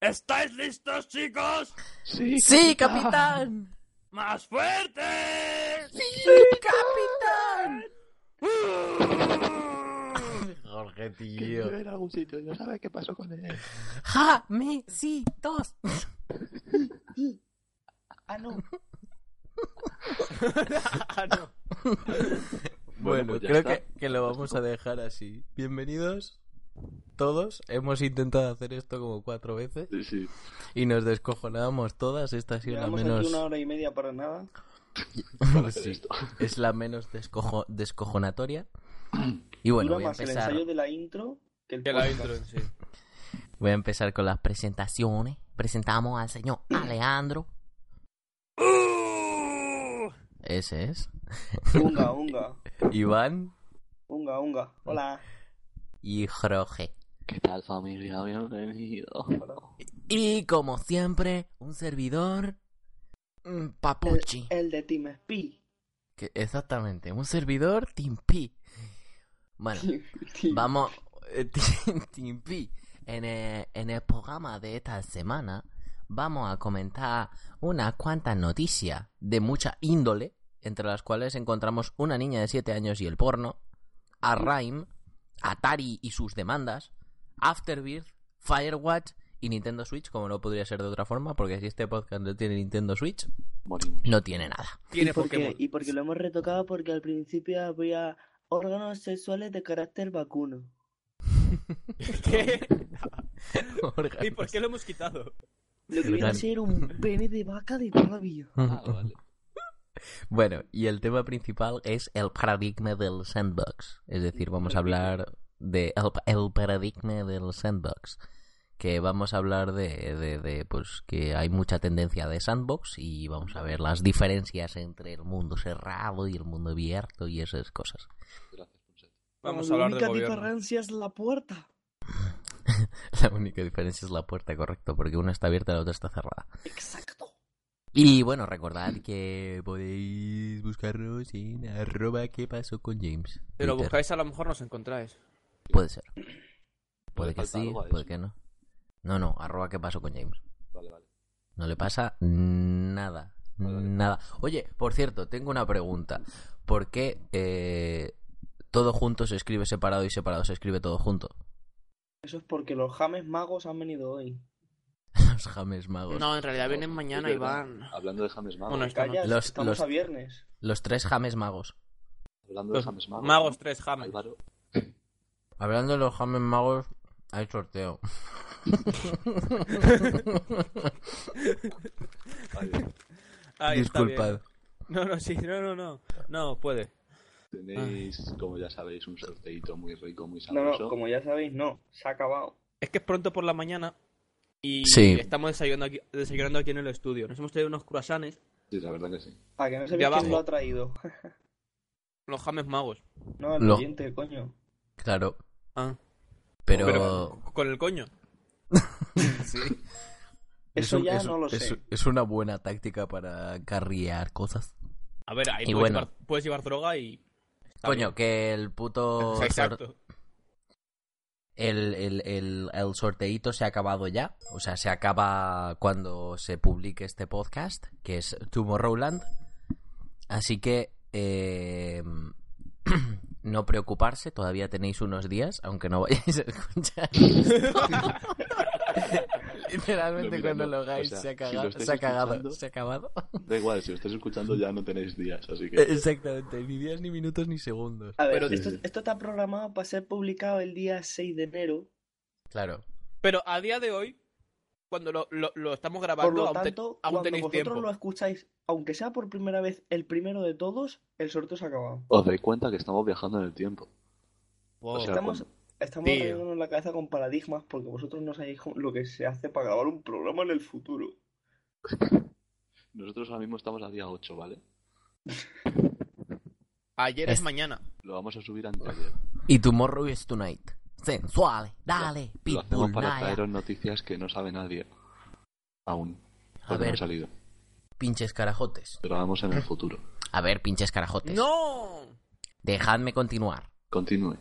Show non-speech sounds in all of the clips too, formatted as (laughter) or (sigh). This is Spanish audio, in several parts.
¿Estáis listos, chicos? Sí, ¡Sí, capitán! ¡Más fuerte! ¡Sí, capitán! Jorge, Que tío. vive en algún sitio y no sabe qué pasó con él. ¡Ja! ¡Me! ¡Sí! ¡Dos! Ah, no. (laughs) Ah, no. Bueno, pues ya creo que, que lo vamos a dejar así. Bienvenidos todos. Hemos intentado hacer esto como cuatro veces Sí, sí. y nos descojonábamos todas. Esta ha sido la menos... aquí una hora y media para nada. (laughs) Para hacer Sí, esto. es la menos descojo- descojonatoria. Y bueno, Dura voy a más el empezar. ensayo de la intro que el Que la podcast. intro en sí. Voy a empezar con las presentaciones. Presentamos al señor (clears throat) Alejandro. ¡Uh! Ese es. Unga, unga, (laughs) Iván unga, unga. Hola. Y Jorge. ¿Qué tal, familia? Bienvenido. Y como siempre, un servidor. mm, Papuchi. El de Team Spy. Que- exactamente, un servidor Team P. Bueno, Team- vamos. eh, (laughs) Team, Team P. En el, en el programa de esta semana vamos a comentar unas cuantas noticias de mucha índole, entre las cuales encontramos una niña de 7 años y el porno, a Rhyme, Atari y sus demandas, Afterbirth, Firewatch y Nintendo Switch, como no podría ser de otra forma, porque si este podcast no tiene Nintendo Switch, Morimos. no tiene nada. Tiene ¿Y porque, y porque lo hemos retocado porque al principio había órganos sexuales de carácter vacuno. ¿Qué? (laughs) ¿Y por qué lo hemos quitado? Lo que viene a ser un pene de vaca de toda la vida. Ah, vale. Bueno, y el tema principal es el paradigma del sandbox. Es decir, vamos a hablar de el, el paradigma del sandbox. Que vamos a hablar de, de, de, pues que hay mucha tendencia de sandbox y vamos a ver las diferencias entre el mundo cerrado y el mundo abierto y esas cosas. Gracias, Ponset. Vamos a la única diferencia es la puerta. (laughs) La única diferencia es la puerta, correcto, porque una está abierta y la otra está cerrada. Exacto. Y bueno, recordad que podéis buscarnos en arroba qué pasó con James. Si lo buscáis a lo mejor nos encontráis. Puede ser. (clears throat) Puede que sí, puede que no. No, no, arroba qué pasó con James. Vale, vale. No le pasa nada. Vale, vale. Nada. Oye, por cierto, tengo una pregunta. ¿Por qué eh, todo junto se escribe separado y separado se escribe todo junto? Eso es porque los James magos han venido hoy. (laughs) Los James magos. No, en realidad vienen mañana, verdad. Iván. Hablando de James Magos. Bueno, no. Los- estamos los- a viernes. Los tres James magos. Hablando de James Magos. magos ¿no? tres James. Álvaro. Hablando de los James magos, hay sorteo. (laughs) Ahí. Disculpad. No, no, sí, no, no, no. No, puede. Tenéis, como ya sabéis, un sorteito muy rico, muy No, sabroso. no, como ya sabéis, no. Se ha acabado. Es que es pronto por la mañana y Sí. estamos desayunando aquí, desayunando aquí en el estudio. Nos hemos traído unos croissants, Sí, la verdad que sí. Para que no De sepáis abajo. quién lo ha traído. (laughs) los James magos. No, el Lo- oyente, coño. Claro. Ah, Pero, pero con el coño. (laughs) sí. Eso ya es- no lo es- sé. es una buena táctica para carriar cosas. A ver, ahí Y puedes, bueno. llevar, puedes llevar droga y... está Coño, bien. que el puto sor- (laughs) Exacto. El, el, el, el sorteíto se ha acabado ya. O sea, se acaba cuando se publique este podcast, que es Tomorrowland. Así que eh, (clears throat) no preocuparse, todavía tenéis unos días, aunque no vayáis a escuchar. (laughs) (laughs) Literalmente No, cuando no, lo hagáis o sea, se ha cagado, lo se ha cagado, escuchando- se ha acabado. (laughs) Da igual, si lo estáis escuchando ya no tenéis días, así Eh, que... Exactamente, ni días, ni minutos, ni segundos. A ver, Pero- esto, Sí, sí. esto está programado para ser publicado el día 6 de enero. Claro. Pero a día de hoy, cuando lo, lo, lo estamos Por grabando, lo aún, te- tanto, aún cuando tenéis vosotros tiempo. lo escucháis, aunque sea por primera vez el primero de todos, el sorteo se ha acabado. Os dais cuenta que estamos viajando en el tiempo. Wow. O sea, Estamos, cuando- estamos rayándonos la cabeza con paradigmas porque vosotros no sabéis lo que se hace para grabar un programa en el futuro. (laughs) Nosotros ahora mismo estamos a día 8, ¿vale? Ayer Es- es mañana. Lo vamos a subir antes de ayer. Y tomorrow is tonight. Sensuales, dale, Lo hacemos pitbull, para naya. traeros noticias que no sabe nadie. Aún. A Porque no han ver, salido. pinches carajotes. Pero vamos en el futuro. A ver, pinches carajotes. ¡No! Dejadme continuar. Continúe.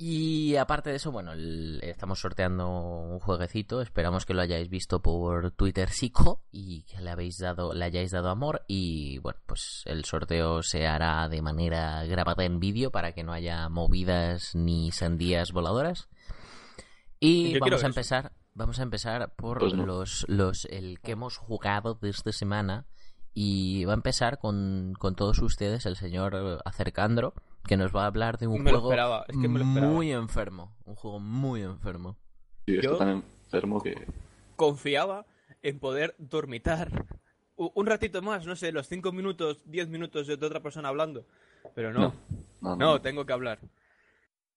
Y aparte de eso, bueno, el- estamos sorteando un jueguecito. Esperamos que lo hayáis visto por Twitter Psico y que le habéis dado, le hayáis dado amor. Y bueno, pues el sorteo se hará de manera grabada en vídeo para que no haya movidas ni sandías voladoras. Y Yo vamos a eso. empezar, vamos a empezar por Pues no. los, los, el que hemos jugado de esta semana. Y va a empezar con, con todos ustedes el señor Acercandro, que nos va a hablar de un Me lo juego esperaba, es que me lo esperaba. muy enfermo. Un juego muy enfermo. Sí, está Yo- tan enfermo que. Confiaba en poder dormitar un ratito más, no sé, los 5 minutos, 10 minutos de otra persona hablando. Pero no, No, no, no, no. tengo que hablar.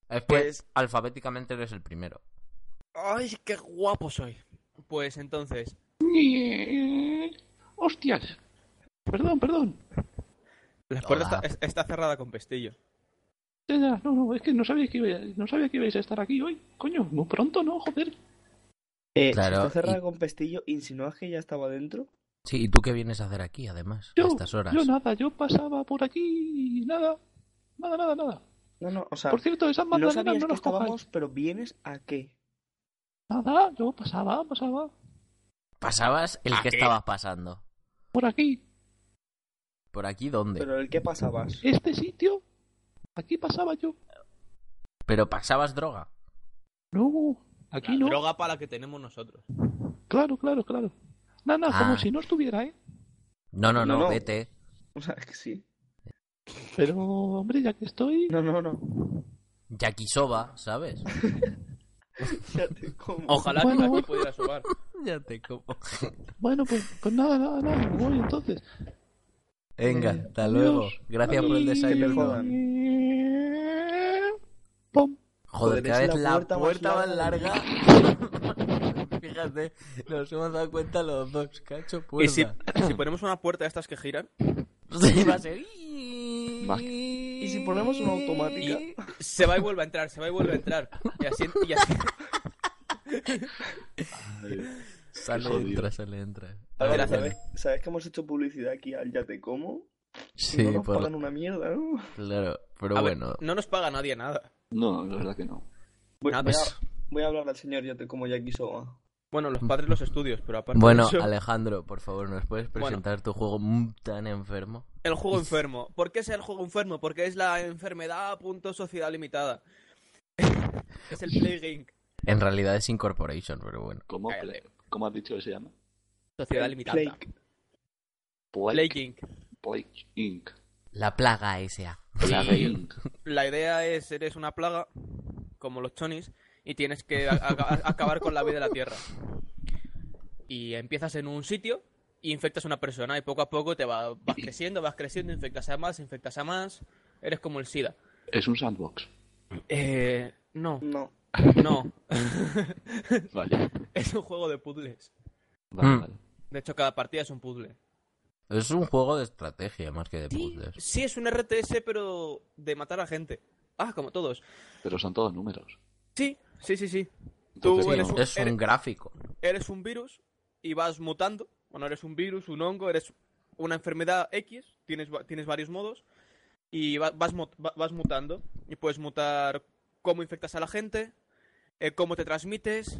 Es que Pues- alfabéticamente eres el primero. ¡Ay, qué guapo soy! Pues entonces, ¡Hostias! Perdón, perdón. la puerta está cerrada con pestillo. Ya, No, no, es que no sabía que, iba- no sabía que ibais a estar aquí hoy. Coño, muy pronto, ¿no? Joder. Eh, Claro, si está cerrada y- con pestillo, ¿insinúas que ya estaba dentro? Sí, ¿y tú qué vienes a hacer aquí, además, a estas horas? yo nada, yo pasaba por aquí y nada. Nada, nada, nada. No, no, o sea, Por cierto, esas no sabías no que las cojáis. estábamos, pero ¿vienes a qué? Nada, yo pasaba, pasaba. ¿Pasabas el ¿A que qué? estabas pasando? Por aquí. ¿Por aquí dónde? Pero, ¿Pero el qué pasabas? Este sitio. Aquí pasaba yo. pasabas droga. No, aquí La no. droga para la que tenemos nosotros. Claro, claro, claro. Nada, Ah. como si no estuviera, ¿eh? No, no, no, No, no. vete. O sea, es que sí. Pero, hombre, ya que estoy. No, no, no. Yakisoba, ¿sabes? (laughs) Ya te como. Ojalá Bueno, que aquí bueno. pudiera sobar. (laughs) ya te como. Bueno, pues, pues nada, nada, nada. Me voy entonces. Venga, Eh, hasta luego. Gracias por el Ay, que te desayuno. Pom. Joder, cada vez la puerta puerta, más más larga. (laughs) Fíjate, nos hemos dado cuenta los dos, cacho Y puerta. si, (coughs) si ponemos una puerta de estas que giran, Sí, va a ser. ¿Y si ponemos una automática? y se va y vuelve a entrar, se va y vuelve a entrar. Y así, y así. Sale, jodido. entra, sale, entra. A ver. ¿sabes, ¿sabes que hemos hecho publicidad aquí al Ya te como? Sí, no nos por- pagan una mierda, ¿no? claro, pero A ver, bueno. no nos paga nadie nada. No, la verdad que no. Voy, Nada. voy a, voy a hablar al señor Ya te como Yakisoba. Bueno, los padres los estudios, pero aparte Bueno, de eso, Alejandro, por favor, ¿nos puedes presentar tu juego tan enfermo? el juego (laughs) enfermo. ¿Por qué es el juego enfermo? Porque es la enfermedad punto sociedad limitada. (laughs) es el Play Game. En realidad es Incorporation, pero bueno. ¿Cómo. ¿Cómo has dicho que se llama? Sociedad limitada. Play Game. Plague Inc. La plaga S.A. Plague Inc. La idea es, eres una plaga, como los chonis, y tienes que a- a- acabar con la vida de la Tierra. Y empiezas en un sitio y infectas a una persona y poco a poco te va- vas creciendo, vas creciendo, infectas a más, infectas a más. Eres como el SIDA. Es un sandbox. Eh, no, No. no. (laughs) Vale. es un juego de puzzles. Vale, Mm. vale. De hecho, cada partida es un puzzle. Es un juego de estrategia más que de Sí, puzzles. sí, es un RTS, pero de matar a gente. Ah, como todos. Pero son todos números. Sí, sí, sí, sí. Entonces, Tú eres un- es un eres- gráfico. eres un virus y vas mutando. Bueno, eres un virus, un hongo, eres una enfermedad X, tienes, va- tienes varios modos y va- vas, vas mutando. Y puedes mutar cómo infectas a la gente, eh, cómo te transmites,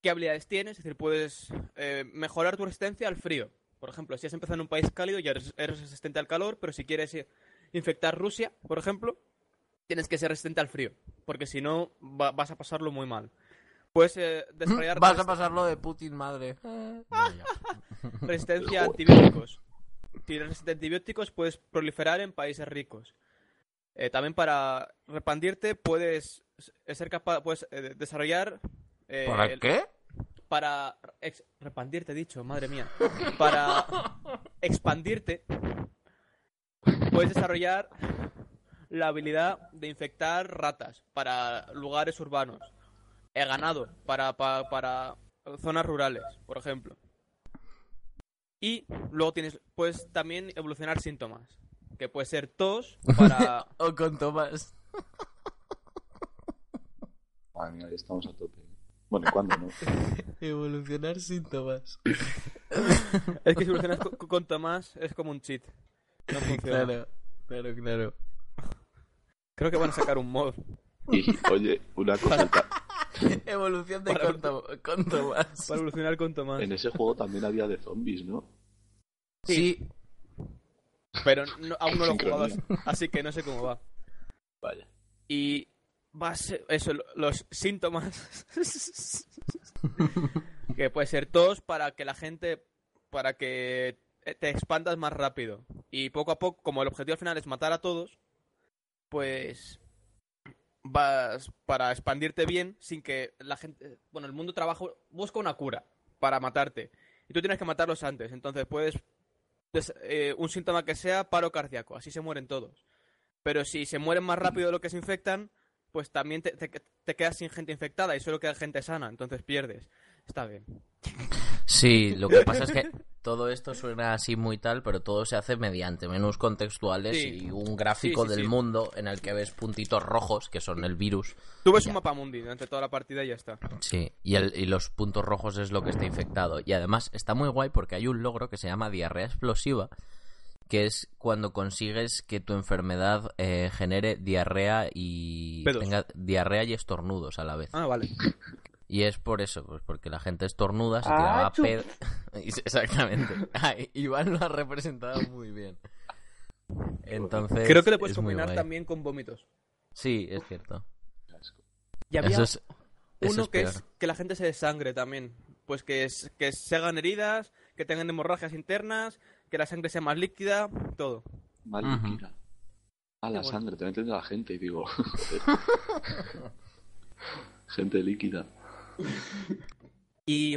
qué habilidades tienes. Es decir, puedes eh, mejorar tu resistencia al frío. Por ejemplo, si has empezado en un país cálido ya eres, eres resistente al calor, pero si quieres eh, infectar Rusia, por ejemplo, tienes que ser resistente al frío. Porque si no, va- vas a pasarlo muy mal. Puedes eh, desarrollar Vas a pasarlo de Putin, madre. (laughs) Resistencia a antibióticos. Si eres resistente a antibióticos, puedes proliferar en países ricos. Eh, también para repandirte puedes ser capaz, puedes eh, desarrollar ¿Para el- qué? Para ex- repandirte, he dicho, madre mía. Para expandirte, puedes desarrollar la habilidad de infectar ratas para lugares urbanos. He ganado para, pa- para zonas rurales, por ejemplo. Y luego tienes, puedes también evolucionar síntomas. Que puede ser tos para... (laughs) O con Tomás. Madre mía, estamos a tope. Bueno, ¿y cuándo no? (laughs) Evolucionar síntomas. (laughs) Es que si evolucionas con, con Tomás es como un cheat. No (laughs) funciona. Claro, claro, claro. Creo que van a sacar un mod. Y, oye, una cosita. Evolución de Para- Conto- Contomás. Para evolucionar con Tomás. En ese juego también había de zombies, ¿no? Sí, Pero no- aún no lo he jugado, así que no sé cómo va. Vaya. Y va a ser eso, lo- los síntomas. (laughs) que puede ser tos para que la gente, para que te expandas más rápido. Y poco a poco, como el objetivo al final es matar a todos, pues vas para expandirte bien sin que la gente, bueno, el mundo trabaja, busca una cura para matarte. Y tú tienes que matarlos antes. Entonces puedes, des- eh, un síntoma que sea paro cardíaco, así se mueren todos. Pero si se mueren más rápido de lo que se infectan, pues también te, te- te quedas sin gente infectada y solo queda gente sana, entonces pierdes. Está bien. Sí, lo que pasa es que (laughs) todo esto suena así muy tal, pero todo se hace mediante menús contextuales Sí. y un gráfico Sí, sí, del mundo en el que ves puntitos rojos, que son el virus. Tú ves un mapa mundi durante toda la partida y ya está. Sí, y, el- y los puntos rojos es lo que está infectado. Y además está muy guay porque hay un logro que se llama diarrea explosiva, que es cuando consigues que tu enfermedad eh, genere diarrea y Pedos. tenga diarrea y estornudos a la vez. Ah, vale. Y es por eso, pues porque la gente estornuda, se Ah, tiraba chup. pedo. (laughs) Exactamente. (laughs) Ay, Iván lo ha representado muy bien. Entonces. Creo que le puedes combinar también con vómitos. Sí, es cierto. Y había Eso es, eso uno es que peor. es que la gente se desangre también. Pues que, es, que se hagan heridas, que tengan hemorragias internas, que la sangre sea más líquida, todo. Ujú. líquida. A la bueno. sangre, te meten de la gente y digo. (laughs) gente líquida. Y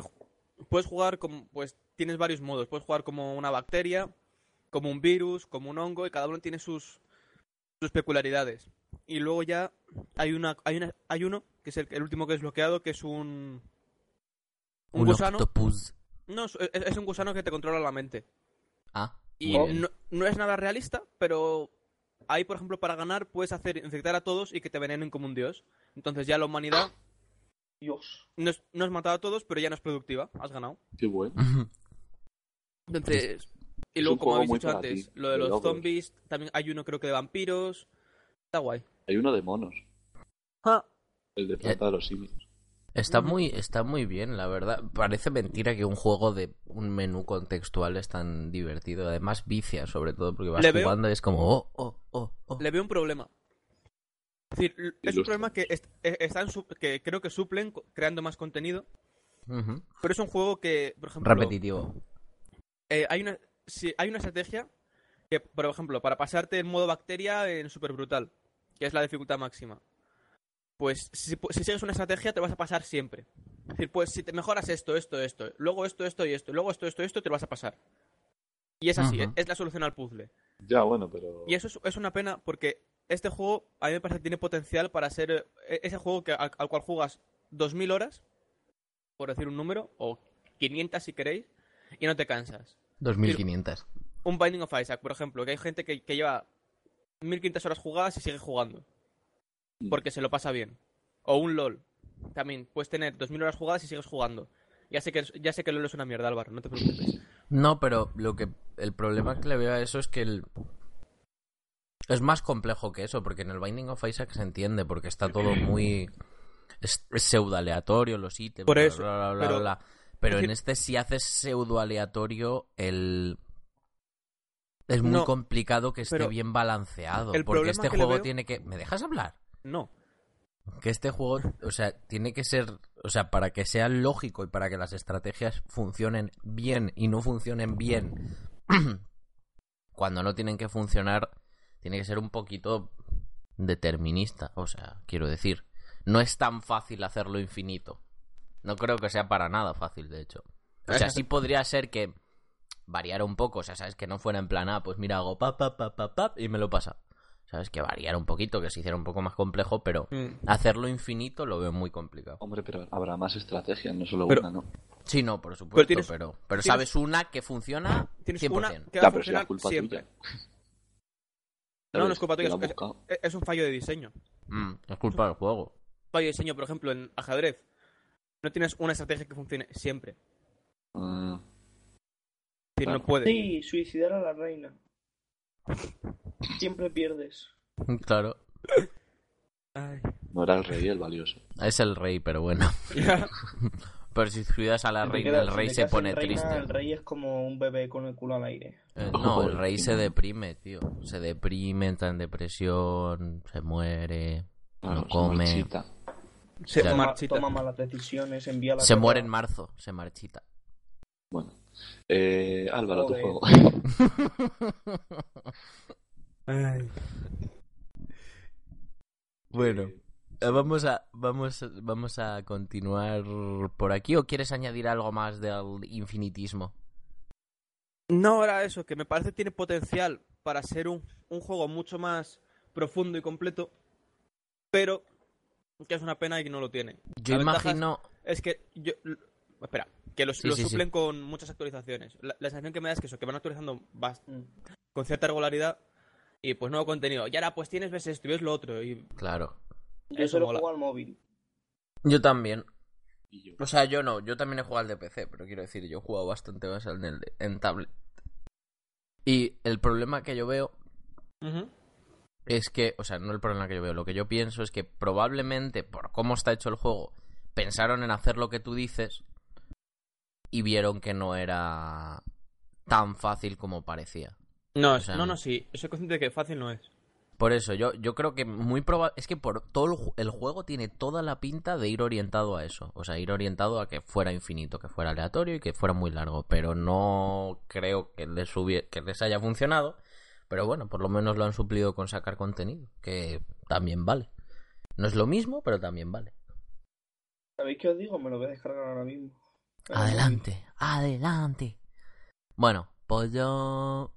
puedes jugar como, pues tienes varios modos. Puedes jugar como una bacteria, como un virus, como un hongo, y cada uno tiene sus, sus peculiaridades. Y luego ya hay una, hay una, hay uno, que es el, el último que es bloqueado, que es un. Un, Un gusano. octopus. No, es, es un gusano que te controla la mente. Ah. Y no, no es nada realista, pero ahí, por ejemplo, para ganar puedes hacer infectar a todos y que te venenen como un dios. Entonces ya la humanidad Dios. no, es- no has matado a todos, pero ya no es productiva. Has ganado. Qué bueno. Entonces, y luego, como habéis dicho antes, ti, lo de de los logros. zombies, también hay uno creo que de vampiros. Está guay. Hay uno de monos. Ah, El de Planta de los Simios. Está muy, está muy bien, la verdad. Parece mentira que un juego de un menú contextual es tan divertido. Además, vicia, sobre todo, porque vas Le veo- jugando y es como, oh, oh, oh, oh. Le veo un problema. Es decir, es un problema que, eh, están su- que creo que suplen creando más contenido, pero es un juego que, por ejemplo, Repetitivo. eh, hay una hay una estrategia que, por ejemplo, para pasarte en modo bacteria en super brutal, que es la dificultad máxima. Pues si, sigues una estrategia te vas a pasar siempre. Es decir, pues si te mejoras esto, esto, esto, luego esto, esto y esto, luego esto, esto, esto, te lo vas a pasar. Y es así, Ujú. es la solución al puzzle. Ya, bueno, pero. Y eso es, es una pena porque este juego a mí me parece que tiene potencial para ser eh, ese juego que, al, al cual juegas 2000 horas, por decir un número, o 500 si queréis, y no te cansas. 2500. Un Binding of Isaac, por ejemplo, que hay gente que, que lleva 1500 horas jugadas y sigue jugando. Porque se lo pasa bien. O un LOL, también puedes tener 2000 horas jugadas y sigues jugando. Ya sé que ya sé que LOL es una mierda, Álvaro, no te preocupes. No, pero lo que el problema que le veo a eso es que el es más complejo que eso, porque en el Binding of Isaac se entiende, porque está todo muy es, es pseudo aleatorio los ítems, Por bla, eso, bla, bla, bla, pero- bla. Pero es en este si haces pseudo aleatorio el es muy No, complicado que esté bien balanceado, el porque este juego veo- tiene que ¿Me dejas hablar? No, que este juego, o sea, tiene que ser, o sea, para que sea lógico y para que las estrategias funcionen bien y no funcionen bien, (clears throat) cuando no tienen que funcionar, tiene que ser un poquito determinista, o sea, quiero decir, no es tan fácil hacerlo infinito. No creo que sea para nada fácil, de hecho. O sea, sí podría ser que variara un poco, o sea, sabes que no fuera en plan, ah, pues mira, hago pap, pap, pap, pap, pap, y me lo pasa. Sabes que variara un poquito, que se hiciera un poco más complejo, pero Mm. hacerlo infinito lo veo muy complicado. Hombre, pero habrá más estrategias, no solo Pero- una, ¿no? Sí, no, por supuesto, pero, tienes- pero, tienes- sabes una que funciona tienes 100%. una que va a si funcionar culpa siempre. tuya. No, no es culpa ¿Quién tuya, es, buscado? es- es un fallo de diseño. Mm, es culpa del juego. fallo de diseño, por ejemplo, en ajedrez, no tienes una estrategia que funcione siempre. Es decir, Claro. no puedes. Sí, suicidar a la reina. Siempre pierdes. Claro. Ay. No era el rey el valioso. Es el rey, pero bueno. (laughs) pero si cuidas a la reina, el rey se pone reina, triste. El rey es como un bebé con el culo al aire. Eh, (laughs) no, el rey se deprime, tío. Se deprime, entra en depresión, se muere, Claro, no se come. marchita. Se Claro. Toma, marchita. toma malas decisiones, envía a la Se muere en marzo, se marchita. Bueno. Eh, Álvaro, tu juego. (laughs) Bueno, eh, vamos a, vamos, vamos a continuar por aquí. ¿O quieres añadir algo más del infinitismo? No era eso, que me parece que tiene potencial para ser un, un juego mucho más profundo y completo, pero que es una pena y que no lo tiene. Yo La imagino. Es que yo... Espera, que los, Sí, lo sí, sí. suplen con muchas actualizaciones. La, la sensación que me da es que eso, que van actualizando bast- Mm. con cierta regularidad y pues nuevo contenido. Y ahora pues tienes ves esto y ves lo otro y Claro. Yo Eso solo mola. juego al móvil. Yo también. Y yo. O sea, yo no. Yo también he jugado al de PC, pero quiero decir, yo he jugado bastante más en, el de- en tablet. Y el problema que yo veo es que, o sea, no el problema que yo veo, lo que yo pienso es que probablemente por cómo está hecho el juego, pensaron en hacer lo que tú dices y vieron que no era tan fácil como parecía. No, O es- sea, no, no. sí. Soy consciente de que fácil no es. Por eso, yo, yo creo que muy probable. Es que por todo el, ju- el juego tiene toda la pinta de ir orientado a eso. O sea, ir orientado a que fuera infinito, que fuera aleatorio y que fuera muy largo. Pero no creo que les, hubie- que les haya funcionado. Pero bueno, por lo menos lo han suplido con sacar contenido, que también vale. No es lo mismo, pero también vale. ¿Sabéis qué os digo? Me lo voy a descargar ahora mismo. Adelante, adelante. Bueno, pues yo.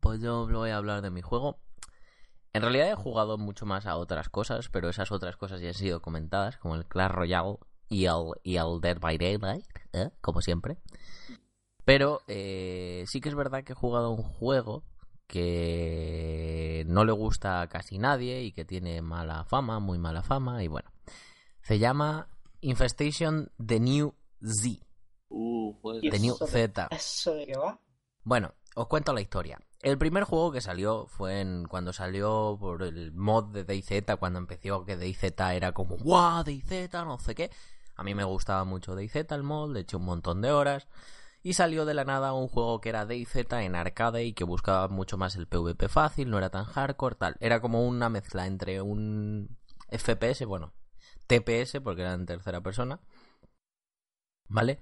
Pues yo voy a hablar de mi juego. En realidad he jugado mucho más a otras cosas, pero esas otras cosas ya han sido comentadas, como el Clash Royale y el, y Dead by Daylight, ¿eh? como siempre. Pero eh, sí que es verdad que he jugado a un juego que no le gusta a casi nadie y que tiene mala fama, muy mala fama, y bueno. Se llama Infestation The New Z. Uh, The New eso de- Z. ¿Eso de qué va? Bueno, os cuento la historia. El primer juego que salió fue en cuando salió por el mod de DayZ, cuando empezó que DayZ era como ¡Wow! DayZ, no sé qué. A mí me gustaba mucho DayZ el mod, le eché un montón de horas. Y salió de la nada un juego que era DayZ en arcade y que buscaba mucho más el PvP fácil, no era tan hardcore, tal. Era como una mezcla entre un FPS, bueno, TPS, porque era en tercera persona, ¿vale?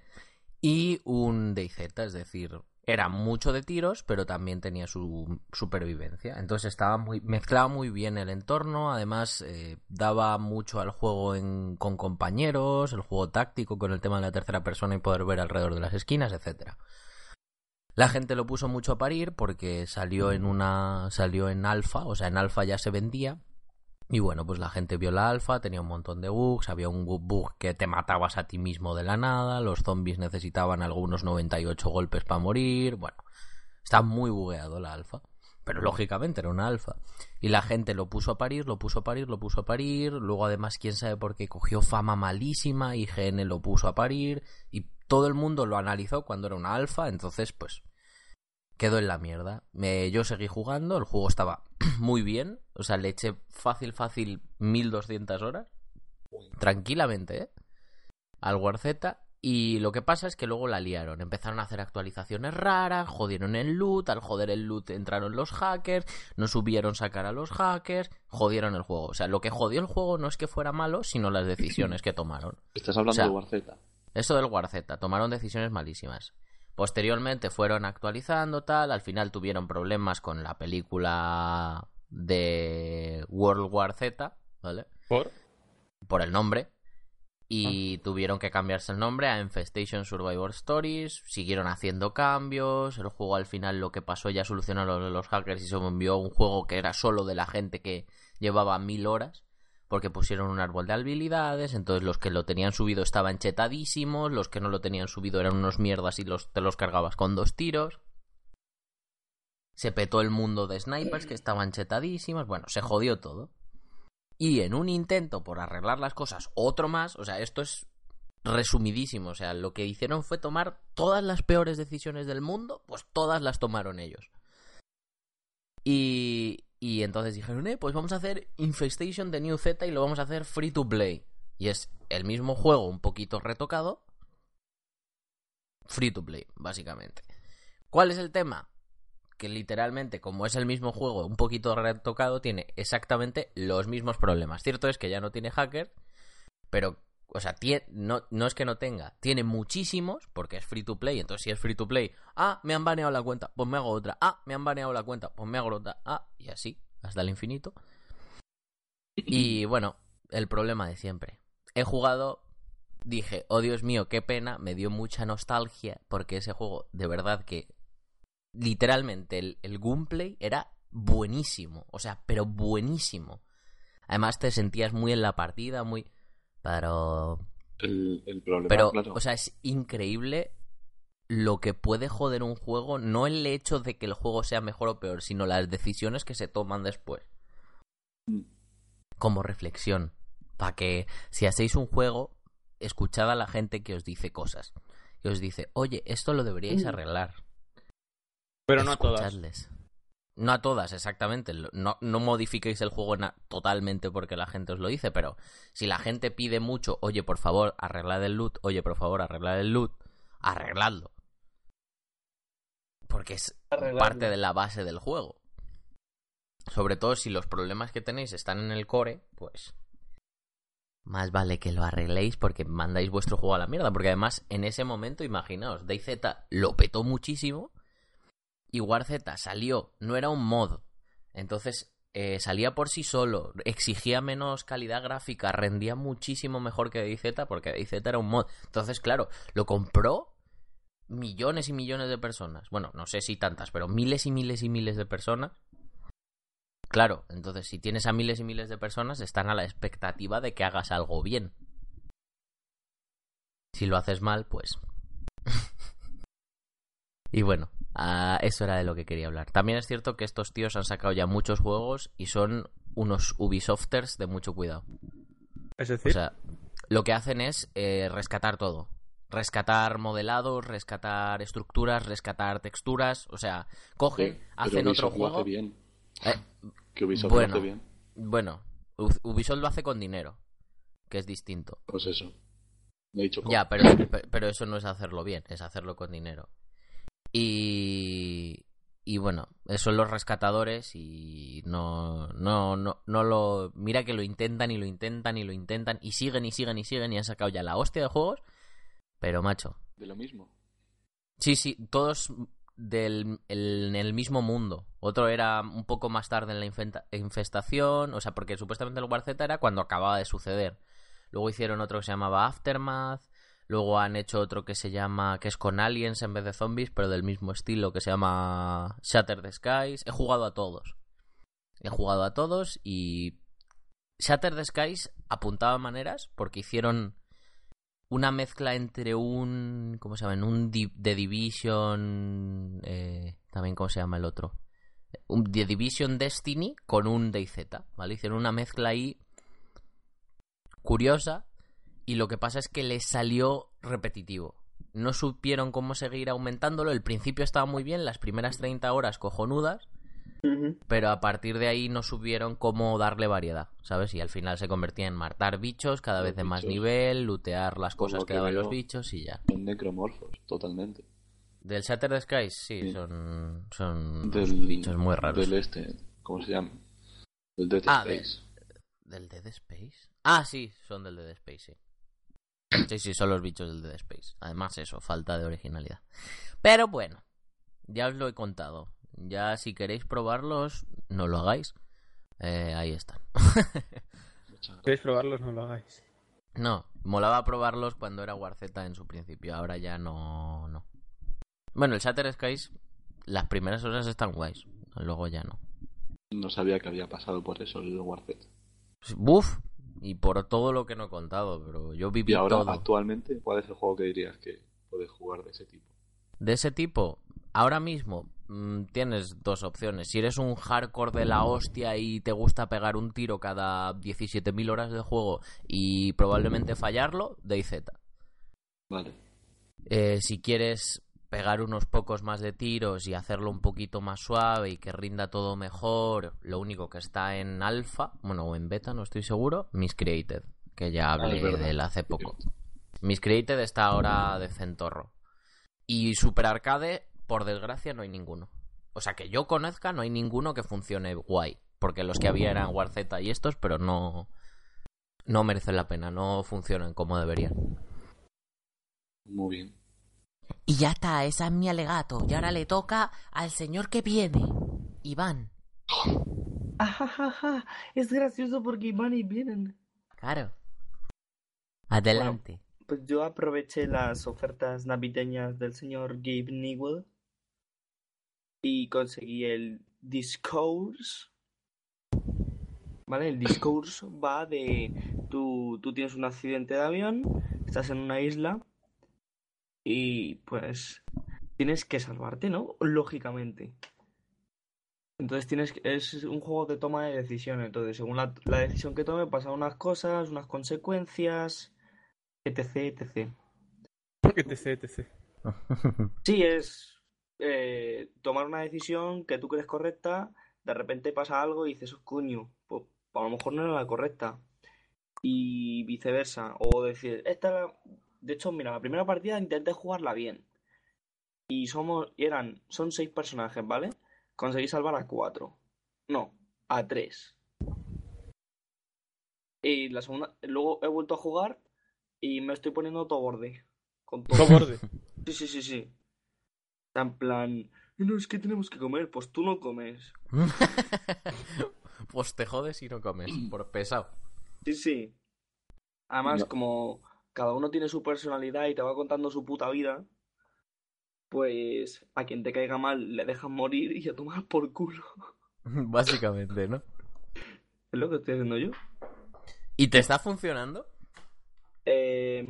Y un DayZ, es decir, era mucho de tiros, pero también tenía su supervivencia. Entonces estaba muy mezclaba muy bien el entorno, además eh, daba mucho al juego en- con compañeros, el juego táctico con el tema de la tercera persona y poder ver alrededor de las esquinas, etcétera. La gente lo puso mucho a parir porque salió en una salió en alfa, o sea, en alfa ya se vendía. Y bueno, pues la gente vio la alfa, tenía un montón de bugs, había un bu- bug que te matabas a ti mismo de la nada, los zombies necesitaban algunos 98 golpes para morir, bueno, está muy bugueado la alfa, pero lógicamente era una alfa. Y la gente lo puso a parir, lo puso a parir, lo puso a parir, luego además quién sabe por qué cogió fama malísima, IGN lo puso a parir, y todo el mundo lo analizó cuando era una alfa, entonces pues quedó en la mierda. Me- yo seguí jugando, el juego estaba (clears throat) muy bien, o sea, le eché fácil, fácil 1200 horas, tranquilamente, ¿eh? Al Warzeta. Y lo que pasa es que luego la liaron. Empezaron a hacer actualizaciones raras, jodieron el loot, al joder el loot entraron los hackers, no subieron sacar a los hackers, jodieron el juego. O sea, lo que jodió el juego no es que fuera malo, sino las decisiones que tomaron. Estás hablando O sea, de Warzeta. Esto del Warzeta, tomaron decisiones malísimas. Posteriormente fueron actualizando tal, al final tuvieron problemas con la película de World War Z, ¿vale? ¿Por? Por el nombre. Y tuvieron que cambiarse el nombre a Infestation Survivor Stories. Siguieron haciendo cambios. El juego al final lo que pasó ya solucionó lo de los hackers y se envió un juego que era solo de la gente que llevaba mil horas porque pusieron un árbol de habilidades, entonces los que lo tenían subido estaban chetadísimos, los que no lo tenían subido eran unos mierdas y los, te los cargabas con dos tiros. Se petó el mundo de snipers que estaban chetadísimos, bueno, se jodió todo. Y en un intento por arreglar las cosas, otro más, o sea, esto es resumidísimo, o sea, lo que hicieron fue tomar todas las peores decisiones del mundo, pues todas las tomaron ellos. Y, Y entonces dijeron, eh, pues vamos a hacer Infestation de New Z y lo vamos a hacer free to play. Y es el mismo juego, un poquito retocado. Free to play, básicamente. ¿Cuál es el tema? Que literalmente, como es el mismo juego, un poquito retocado, tiene exactamente los mismos problemas. Cierto es que ya no tiene hacker, pero, o sea, no, no es que no tenga, tiene muchísimos, porque es free to play. Entonces, si es free to play, ah, me han baneado la cuenta, pues me hago otra. Ah, me han baneado la cuenta, pues me hago otra. Ah, y así, hasta el infinito. (laughs) Y bueno, el problema de siempre. He jugado, dije, oh Dios mío, qué pena, me dio mucha nostalgia, porque ese juego, de verdad que, literalmente, el, el gameplay era buenísimo, o sea, pero buenísimo. Además, te sentías muy en la partida, muy... Pero El, el problema, pero, claro. o sea, es increíble lo que puede joder un juego, no el hecho de que el juego sea mejor o peor, sino las decisiones que se toman después. Mm. Como reflexión. Para que si hacéis un juego, escuchad a la gente que os dice cosas. Que os dice, oye, esto lo deberíais Mm. arreglar. Pero no a todas. No a todas, exactamente. No, no modifiquéis el juego totalmente porque la gente os lo dice, pero si la gente pide mucho, oye, por favor, arreglad el loot, oye, por favor, arreglad el loot, arregladlo. Porque es Arregladlo. parte de la base del juego. Sobre todo si los problemas que tenéis están en el core, pues más vale que lo arregléis porque mandáis vuestro juego a la mierda. Porque además, en ese momento, imaginaos, DayZ lo petó muchísimo y WarZ salió, no era un mod. Entonces, eh, salía por sí solo, exigía menos calidad gráfica, rendía muchísimo mejor que DayZ porque DayZ era un mod. Entonces, claro, lo compró millones y millones de personas. Bueno, no sé si tantas, pero miles y miles y miles de personas. Claro, entonces si tienes a miles y miles de personas, están a la expectativa de que hagas algo bien. Si lo haces mal, pues... y bueno, ah, eso era de lo que quería hablar. También es cierto que estos tíos han sacado ya muchos juegos y son unos Ubisofters de mucho cuidado. Es O decir, sea, lo que hacen es eh, rescatar todo. Rescatar modelados, rescatar estructuras, rescatar texturas. O sea, cogen, Sí, pero hacen otro lo juego. hace bien. Eh, Que Ubisoft Bueno. lo hace bien. bueno, Ubisoft lo hace con dinero, que es distinto. Pues eso. No he dicho. Ya, pero, (laughs) pe- pero eso no es hacerlo bien, es hacerlo con dinero. Y, y bueno, son los rescatadores y no, no, no, no lo... Mira que lo intentan y lo intentan y lo intentan y siguen y siguen y siguen y han sacado ya la hostia de juegos. Pero macho, De lo mismo. Sí, sí, todos del, el- en el mismo mundo. Otro era un poco más tarde en la infenta- infestación, o sea, porque supuestamente el War Z era cuando acababa de suceder. Luego hicieron otro que se llamaba Aftermath, luego han hecho otro que se llama, que es con aliens en vez de zombies, pero del mismo estilo, que se llama Shatter the Skies. He jugado a todos. He jugado a todos y Shatter the Skies apuntaba maneras porque hicieron una mezcla entre un ¿cómo se llama? un The Division eh, también cómo se llama el otro un The Division Destiny con un DayZ vale hicieron una mezcla ahí curiosa y lo que pasa es que les salió repetitivo no supieron cómo seguir aumentándolo el principio estaba muy bien las primeras 30 horas cojonudas pero a partir de ahí no supieron cómo darle variedad, ¿sabes? Y al final se convertía en matar bichos cada Los vez de más nivel, lootear las cosas que que daban los bichos y ya. Son necromorfos, totalmente. Del Shatter the Skies, sí, Sí. son, son Del, bichos muy raros. Del este, ¿cómo se llama? Del Dead Ah, Space. ¿Del Dead Space? Ah, sí, son del Dead Space, sí. Sí, sí, son los bichos del Dead Space. Además, eso, falta de originalidad. Pero bueno, ya os lo he contado. Ya si queréis probarlos, no lo hagáis. Eh, ahí están. ¿Queréis probarlos? No lo hagáis. No, molaba probarlos cuando era Warzeta en su principio, ahora ya no, no. Bueno, el Shatter Skies, las primeras horas están guays, luego ya no. No sabía que había pasado por eso el Warfare. Buf, y por todo lo que no he contado, pero yo viví Y ahora, todo. actualmente, ¿cuál es el juego que dirías que puedes jugar de ese tipo? De ese tipo, ahora mismo mm, tienes dos opciones. Si eres un hardcore de la hostia y te gusta pegar un tiro cada 17.000 horas de juego y probablemente fallarlo, DayZ. Vale. Eh, si quieres pegar unos pocos más de tiros y hacerlo un poquito más suave y que rinda todo mejor. Lo único que está en alfa, bueno, o en beta, no estoy seguro, Miscreated, que ya hablé es verdad. de él hace poco. Miscreated está ahora de centorro. Y Super Arcade, por desgracia, no hay ninguno. O sea, que yo conozca, no hay ninguno que funcione guay. Porque los que había eran War Z y estos, pero no. No merecen la pena, no funcionan como deberían. Muy bien. Y ya está, esa es mi alegato. Y ahora le toca al señor que viene, Iván. Ajajaja, es gracioso porque Iván y vienen. Claro. Adelante. Pues yo aproveché las ofertas navideñas del señor Gabe Newell y conseguí el Discourse. ¿Vale? El Discourse va de tú, tú tienes un accidente de avión, estás en una isla y pues tienes que salvarte, ¿no? Lógicamente. Entonces tienes que- es un juego de toma de decisiones. Entonces, según la, la decisión que tome, pasan unas cosas, unas consecuencias, etc, etc. etc, etc. (laughs) Sí, es eh, tomar una decisión que tú crees correcta, de repente pasa algo y dices, "Oh, coño, pues a lo mejor no era la correcta. Y viceversa. O decir, esta De hecho, mira, la primera partida intenté jugarla bien. Y somos, y eran, son seis personajes, ¿vale? Conseguí salvar a cuatro. No, a tres. Y la segunda, luego he vuelto a jugar y me estoy poniendo todo borde. Con todo. Borde. (laughs) Sí, sí, sí, sí. En plan, no, es que tenemos que comer, pues tú no comes. (laughs) pues te jodes y no comes, por pesado. Sí, sí. Además, No. como cada uno tiene su personalidad y te va contando su puta vida, pues a quien te caiga mal le dejas morir y a tomar por culo. (laughs) Básicamente, ¿no? Es lo que estoy haciendo yo. ¿Y te está funcionando? Eh...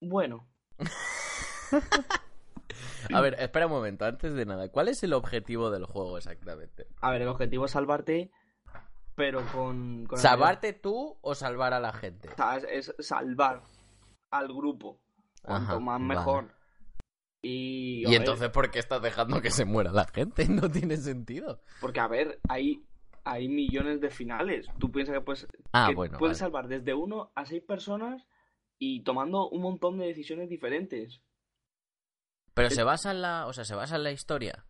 Bueno, (laughs) A ver, espera un momento, antes de nada, ¿cuál es el objetivo del juego exactamente? a ver, el objetivo es salvarte, pero con... con el- ¿Salvarte tú o salvar a la gente? Es, es salvar al grupo. Cuanto Ajá, más vale. mejor. Y, ¿Y entonces por qué estás dejando que se muera la gente? (laughs) No tiene sentido. Porque, a ver, hay, hay millones de finales. Tú piensas que puedes, Ah, que bueno, puedes vale. salvar desde uno a seis personas y tomando un montón de decisiones diferentes. Pero se basa en la, o sea, se basa en la historia.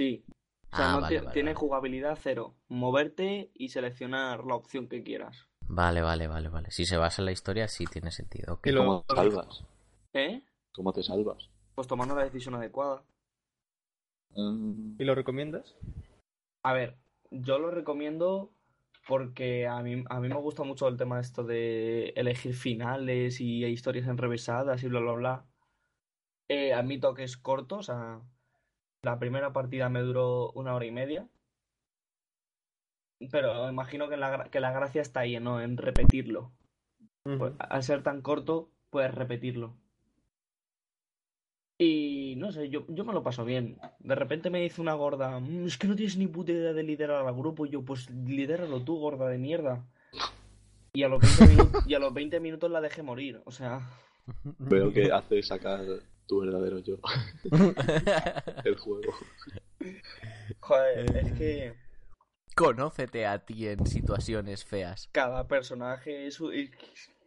Sí. O sea, Ah, no vale, ti- vale, tiene vale. jugabilidad cero. Moverte y seleccionar la opción que quieras. Vale, vale, vale, vale. Si se basa en la historia, sí tiene sentido. Y ¿Cómo te salvas? ¿Eh? ¿Cómo te salvas? Pues tomando la decisión adecuada. Mm, ¿Y lo recomiendas? A ver, yo lo recomiendo porque a mí, a mí me gusta mucho el tema esto de elegir finales y historias enrevesadas y bla, bla, bla. Eh, admito que es corto, o sea, la primera partida me duró una hora y media. Pero imagino que la, que la gracia está ahí, ¿no? En repetirlo. Pues, al ser tan corto, puedes repetirlo. Y no sé, yo, yo me lo paso bien. De repente me dice una gorda, "Mm, es que no tienes ni puta idea de liderar al grupo. Y yo, pues lidéralo tú, gorda de mierda. Y a los 20, minu- y a los 20 minutos la dejé morir. O sea, Veo que hace sacar tu verdadero yo (laughs) el juego. joder, es que Conócete a ti en situaciones feas. cada personaje es, un- es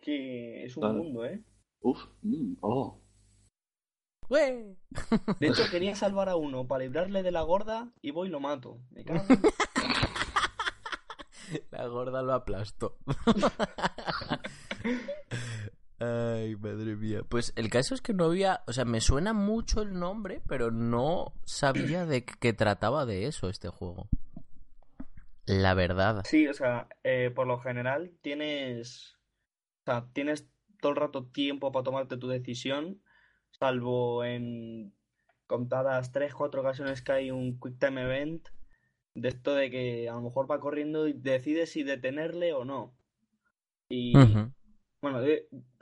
que es un mundo, ¿eh? Uf, mm, oh. ¡Ué! De hecho, (laughs) quería salvar a uno para librarle de la gorda y voy y lo mato. Me cago en- La gorda lo aplastó. (laughs) Ay, madre mía. Pues el caso es que no había, o sea, me suena mucho el nombre, pero no sabía de qué trataba de eso este juego. La verdad. Sí, o sea, eh, por lo general tienes, o sea, tienes todo el rato tiempo para tomarte tu decisión, salvo en contadas tres, cuatro ocasiones que hay un Quick Time Event de esto de que a lo mejor va corriendo y decides si detenerle o no. Y bueno,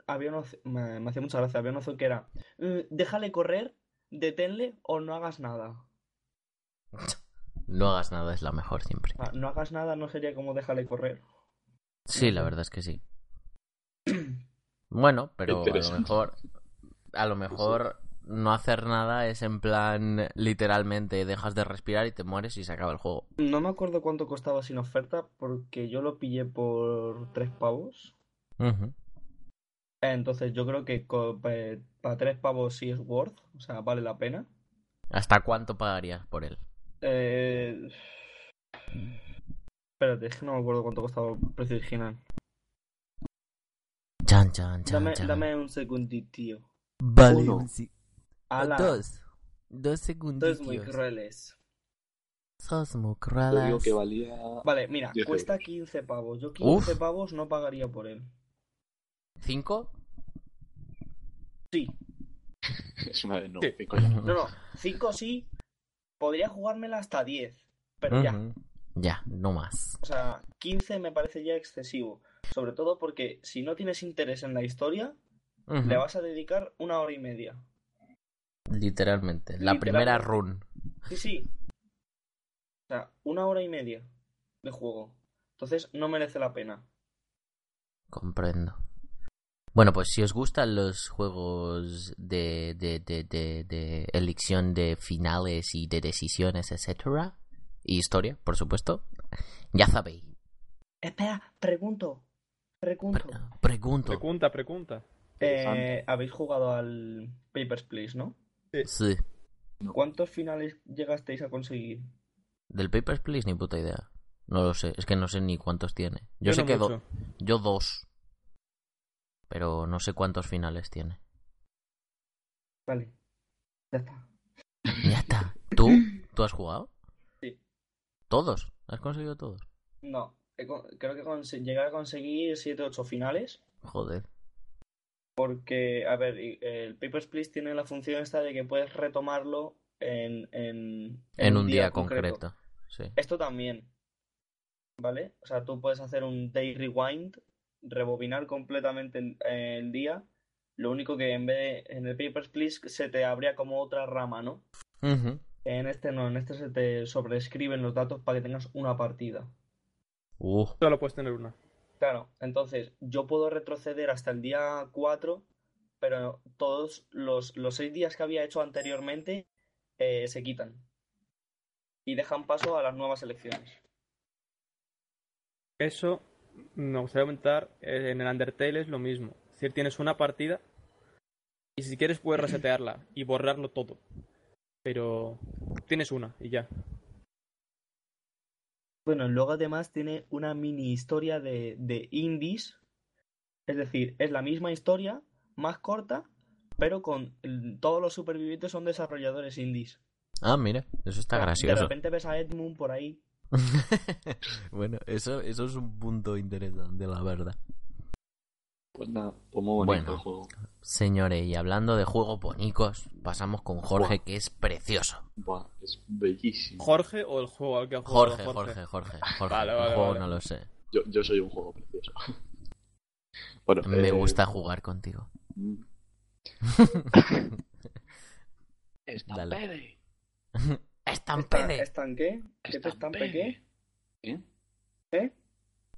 había una opción- me, me hacía mucha gracia, había una opción que era, "Eh, déjale correr, deténle o no hagas nada. No hagas nada, es la mejor siempre. Sea, no hagas nada no sería como déjale correr. Sí, la verdad es que sí. (clears throat) Bueno, pero a lo mejor, a lo mejor no hacer nada es en plan, literalmente, dejas de respirar y te mueres y se acaba el juego. No me acuerdo cuánto costaba sin oferta porque yo lo pillé por tres pavos. Ujú. Entonces yo creo que co- pa- para tres pavos sí es worth, o sea, vale la pena. ¿Hasta cuánto pagarías por él? Eh... Espérate, es que no me acuerdo cuánto costaba el precio original. Chan, chan, chan, Dame, chan. dame un segundito. Vale, Uno. un si- Ala, Dos. Dos esto es muy segunditos. crueles. Sos muy Yo cruelas. digo que valía. Vale, mira, 10 cuesta euros. 15 pavos. Yo 15 Uf. pavos no pagaría por él. ¿Cinco? Sí. (laughs) Es una de no. Sí. cinco ya. No, no, 5 sí. Podría jugármela hasta 10. Pero ya. Ya, no más. O sea, 15 me parece ya excesivo. Sobre todo porque si no tienes interés en la historia, le vas a dedicar una hora y media. Literalmente. La primera run. Sí, sí. O sea, una hora y media de juego. Entonces no merece la pena. Comprendo. Bueno, pues si os gustan los juegos de, de, de, de, de elección de finales y de decisiones, etcétera, y historia, por supuesto, ya sabéis. Espera, pregunto. Pregunto. Pre- pregunto. Pregunta, pregunta. Eh, Habéis jugado al Papers, Please, ¿no? Sí. ¿Cuántos finales llegasteis a conseguir? Del Papers, Please, ni puta idea. No lo sé, es que no sé ni cuántos tiene. Yo, sé no que do- yo dos. Pero no sé cuántos finales tiene. Vale. Ya está. Ya está. ¿Tú? ¿Tú has jugado? Sí. ¿Todos? ¿Has conseguido todos? No, creo que llegué a conseguir 7 o 8 finales. Joder. Porque, a ver, el Papers, Please tiene la función esta de que puedes retomarlo en, en, En un día concreto. Sí. Esto también. ¿Vale? O sea, tú puedes hacer un day rewind, rebobinar completamente el, el día. Lo único que en vez de en el Papers, Please se te abría como otra rama, ¿no? En este no, en este se te sobrescriben los datos para que tengas una partida. Uh, Solo puedes tener una. Claro, entonces yo puedo retroceder hasta el día 4, pero todos los, los 6 días que había hecho anteriormente eh, se quitan. Y dejan paso a las nuevas elecciones. Eso me gustaría comentar. eh, En el Undertale es lo mismo. Es decir, tienes una partida y si quieres puedes resetearla y borrarlo todo. Pero tienes una y ya. Bueno, luego además tiene una mini historia de, de indies. Es decir, es la misma historia, más corta, pero con el- todos los supervivientes son desarrolladores indies. Ah, mira, eso está De gracioso. repente ves a Edmund por ahí. (laughs) bueno, eso, eso es un punto interesante, la verdad. Pues nada, pues muy bonito Bueno. el juego. Señores, y hablando de juegos bonicos, pasamos con Jorge, que es precioso. Buah, es bellísimo. ¿Jorge o el juego al que ha jugado Jorge, Jorge, Jorge, Jorge. (laughs) Vale, el vale, juego vale. no lo sé. Yo, yo soy un juego precioso. (laughs) bueno, Me eh, gusta jugar contigo. mm. ¡Estampede! ¿Están qué? ¿Qué te estampe qué? ¿Eh? ¿Eh?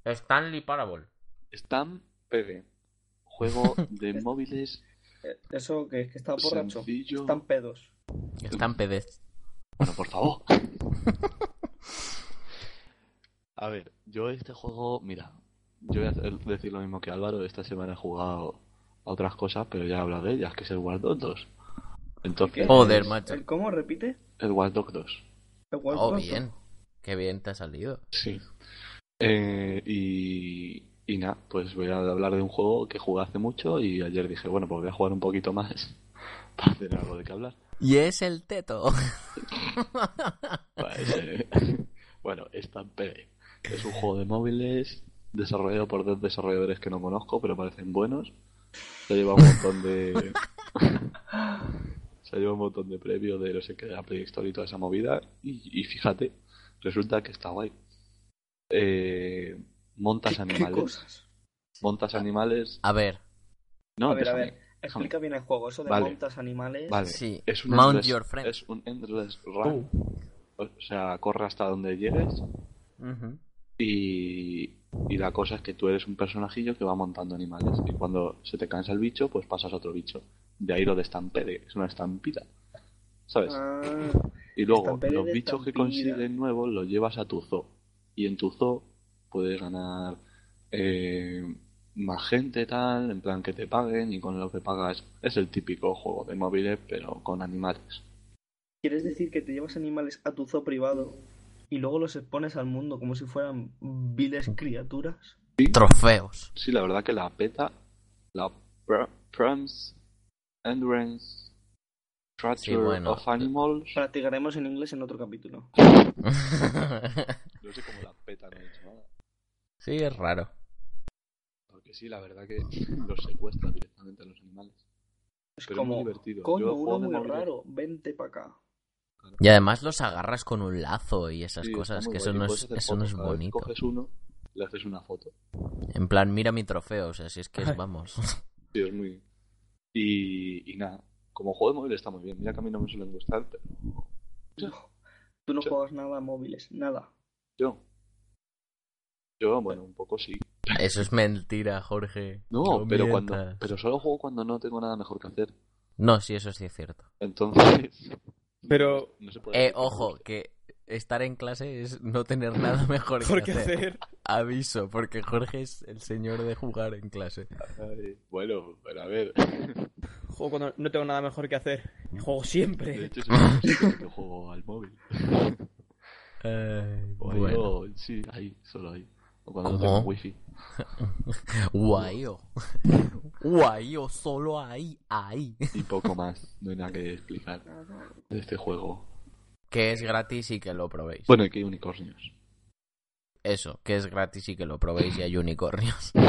Stanley Parable. Stamp PD. Juego de (laughs) móviles Eh, ¿Eso que es que está borracho? sencillo. Están pedos. Bueno, por favor. (laughs) A ver, yo este juego, mira, yo voy a decir lo mismo que Álvaro. Esta semana he jugado a otras cosas, pero ya he hablado de ellas, que es el Dogs 2. Entonces, ¿Qué? Joder, macho. ¿El ¿Cómo? ¿Repite? el Watch Dogs 2. El Wild Oh, Dogs. bien. Qué bien te ha salido. Sí. Eh, y, y nada, pues voy a hablar de un juego que jugué hace mucho y ayer dije, bueno, pues voy a jugar un poquito más (laughs) para tener algo de qué hablar. Y es el teto. (laughs) Pues, eh, bueno, Stampede. Es un juego de móviles desarrollado por dos desarrolladores que no conozco, pero parecen buenos. Se lleva un montón de. (laughs) Se un montón de premios de no sé qué, de la Play Store y toda esa movida. Y, y fíjate, resulta que está guay. Eh, montas ¿Qué, qué animales. cosas? Montas animales. A ver, No, a ver, a déjame. ver. Explica bien el juego. Eso de Vale. montas animales. Vale. Sí, Es un mount endless- your friend. Es un endless run. Uh, O sea, corre hasta donde llegues. Y, Y la cosa es que tú eres un personajillo que va montando animales. Y cuando se te cansa el bicho, pues pasas a otro bicho. De ahí lo de estampede, es una estampida. ¿Sabes? Ah, y luego, los bichos que consigues nuevos los llevas a tu zoo. Y en tu zoo puedes ganar eh, más gente, tal, en plan que te paguen. Y con lo que pagas es el típico juego de móviles, pero con animales. ¿Quieres decir que te llevas animales a tu zoo privado y luego los expones al mundo como si fueran viles criaturas? Trofeos. Sí, la verdad que la peta, la pr- Prams Endurance Treasure bueno. of Animals, Practicaremos en inglés en otro capítulo. no sé cómo la peta no dicho nada. sí, es raro. Porque sí, la verdad que los secuestra directamente a los animales. Es Pero es muy como, divertido. coño, Yo uno muy raro, vente para acá. Y además los agarras con un lazo y esas Sí, cosas, que eso no es, eso no es bonito. Coges uno, le haces una foto. En plan, mira mi trofeo, o sea, si es que es, (laughs) vamos. Sí, es muy... Y, y nada, como juego de móvil está muy bien. Mira que a mí no me suelen gustar, pero No, tú no juegas nada a móviles, nada. yo... Yo, bueno, un poco sí. Eso es mentira, Jorge. No, pero cuando pero solo juego cuando no tengo nada mejor que hacer. No, sí, eso sí es cierto. Entonces... Pero- No se puede Eh, ojo, que estar en clase es no tener nada mejor (laughs) Mejor que que hacer. hacer. Aviso, porque Jorge es el señor de jugar en clase. Ay, bueno, pero a ver. Juego cuando no tengo nada mejor que hacer. Juego De siempre. hecho, es que juego al móvil. O bueno. yo, sí, ahí, solo ahí. O cuando no tengo wifi. (laughs) Guayo. Guayo, solo ahí, ahí. Y poco más. No hay nada que explicar de este juego. Que es gratis y que lo probéis. Bueno, y que hay unicornios. Eso, que es gratis y que lo probéis y hay unicornios. (laughs)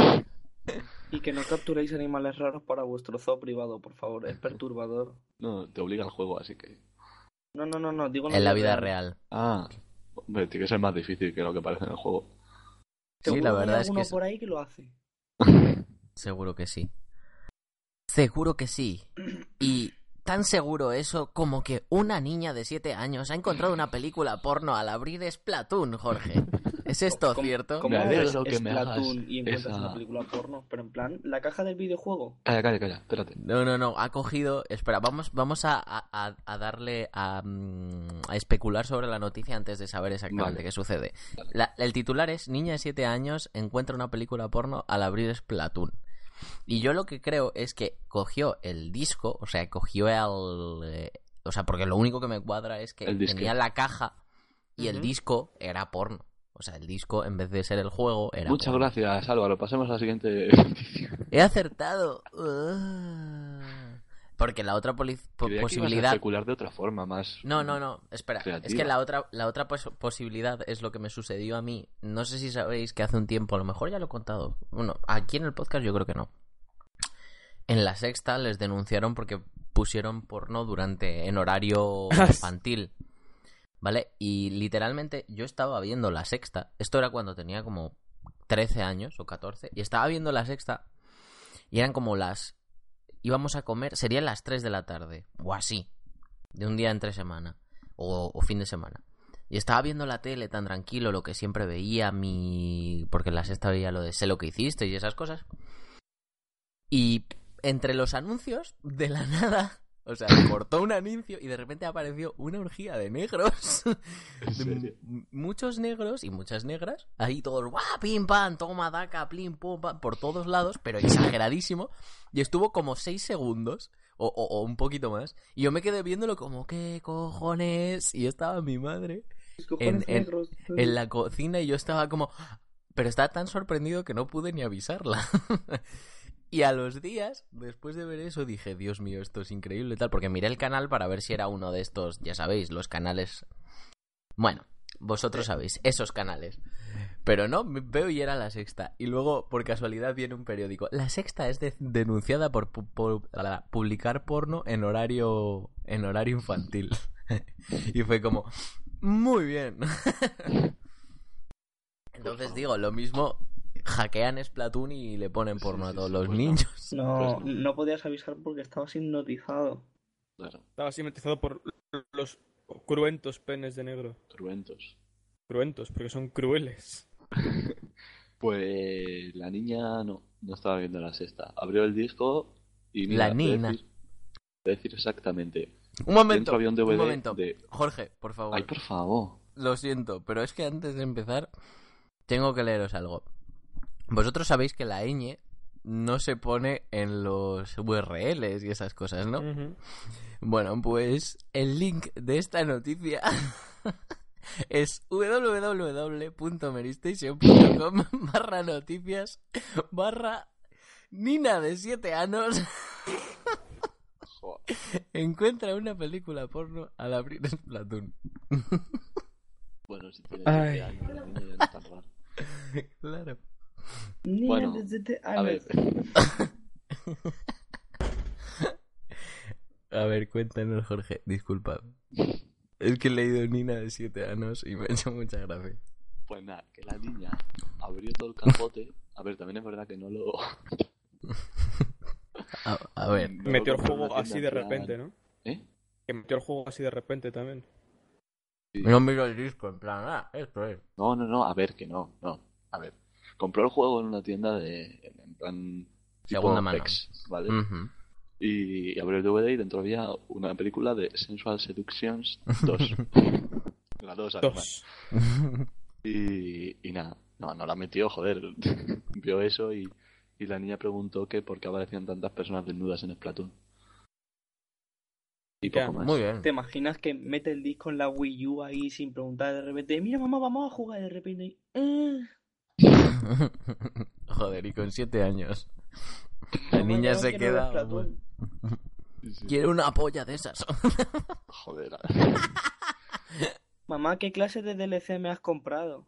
Y que no capturéis animales raros para vuestro zoo privado, por favor. Es perturbador. No, te obliga el juego, así que. No, no, no, no. Digo En la vida real. Ah, hombre, tiene que ser más difícil que lo que parece en el juego. Sí, la que hay verdad es que por ahí que lo hace. (laughs) Seguro que sí. Seguro que sí. Y tan seguro eso como que una niña de 7 años ha encontrado una película porno al abrir Splatoon, Jorge. ¿Es (laughs) esto ¿Cómo- cierto? cómo Me abres alegro que me Splatoon hagas y encuentras esa- una película porno? Pero en plan, la caja del videojuego. Calla, calla, calla, espérate. No, no, no, ha cogido... Espera, vamos, vamos a, a- a darle a, mm, a especular sobre la noticia antes de saber exactamente Vale. qué sucede. Vale. La- el titular es Niña de 7 años encuentra una película porno al abrir Splatoon. Y yo lo que creo es que cogió el disco, o sea, cogió el... eh, o sea, porque lo único que me cuadra es que tenía la caja y el disco era porno. O sea, el disco, en vez de ser el juego, era Muchas porno. gracias, Álvaro. Pasemos a la siguiente. (laughs) He acertado. Ah. Porque la otra poli- po- Creía que a posibilidad... especular de otra forma, más. No, no, no, espera. Es que la otra, la otra pos- posibilidad es lo que me sucedió a mí. No sé si sabéis que hace un tiempo, a lo mejor ya lo he contado. Bueno, aquí en el podcast yo creo que no. En la sexta les denunciaron porque pusieron porno durante en horario (laughs) infantil. ¿Vale? Y literalmente yo estaba viendo la sexta. Esto era cuando tenía como 13 años o 14. Y estaba viendo la sexta. Y eran como las. Íbamos a comer. Serían las 3 de la tarde. O así. De un día entre semana. O, fin de semana. Y estaba viendo la tele tan tranquilo, lo que siempre veía, mi. Porque en la sexta veía lo de sé lo que hiciste y esas cosas. Y entre los anuncios, de la (laughs) nada. O sea, cortó un anuncio y de repente apareció una orgía de negros. (laughs) ¿En De muchos negros y muchas negras. Ahí todos, ¡guau! Pim, pam, toma, daca, plim, pum, pam, por todos lados, pero exageradísimo. Y estuvo como seis segundos, o, o- o un poquito más. Y yo me quedé viéndolo como, ¿qué cojones? Y estaba mi madre en- negros. en la cocina y yo estaba como... Pero estaba tan sorprendido que no pude ni avisarla. (laughs) y a los días, después de ver eso, dije, Dios mío, esto es increíble tal, porque miré el canal para ver si era uno de estos, ya sabéis, los canales... Bueno, vosotros sabéis, esos canales. Pero no, veo y era la sexta. Y luego, por casualidad, viene un periódico. La sexta es de- denunciada por, pu- por publicar porno en horario, en horario infantil. (laughs) y fue como, muy bien. (laughs) Entonces digo, lo mismo, hackean Splatoon y le ponen Sí, porno a todos sí, los pues niños. No, Pues no. no podías avisar porque estabas hipnotizado. Claro, Estaba así metizado por los cruentos penes de negro. cruentos. Cruentos, porque son crueles. (laughs) Pues la niña no, no estaba viendo la sexta. Abrió el disco y mira, La te voy a nina. decir- decir exactamente. Un momento, había un DVD momento. de- Jorge, por favor. Ay, por favor. Lo siento, pero es que antes de empezar tengo que leeros algo. Vosotros sabéis que la ñ no se pone en los URLs y esas cosas, ¿no? Bueno, pues el link de esta noticia (laughs) es www.meristation.com (laughs) barra noticias barra Nina de 7 años encuentra una película porno al abrir Splatoon. Bueno, si tiene Ay. 7 años, ya no es tan raro. (laughs) claro. Bueno, A ver, (laughs) A ver, cuéntanos, Jorge. Disculpad. Es que he leído Nina de 7 años y me ha hecho mucha gracia. pues nada, que la niña abrió todo el capote. A ver, también es verdad que no lo. (laughs) A, a ver, no Metió el juego así de plan- repente, ¿no? ¿Eh? Que metió el juego así de repente también. Sí. no miro el disco, en plan, ah, esto es. No, no, no, a ver, que no, no. A ver, compró el juego en una tienda de. En plan. Segunda mano. ¿vale? Y, y abrió el DVD y dentro había una película de Sensual Seductions (laughs) 2. (laughs) la 2, además. Dos. Y, y nada, no, no la metió, joder. (laughs) Vio eso y, y la niña preguntó que por qué aparecían tantas personas desnudas en Splatoon. Y Ya, poco más. Muy bien. ¿Te imaginas que mete el disco en la Wii U ahí sin preguntar de repente? Mira, mamá, vamos a jugar de repente. y, "Eh". (laughs) Joder, y con 7 años. La niña se quiero queda. Splatoon". Sí, sí. Quiere una polla de esas. (laughs) Joder. Mamá, ¿qué clase de DLC me has comprado?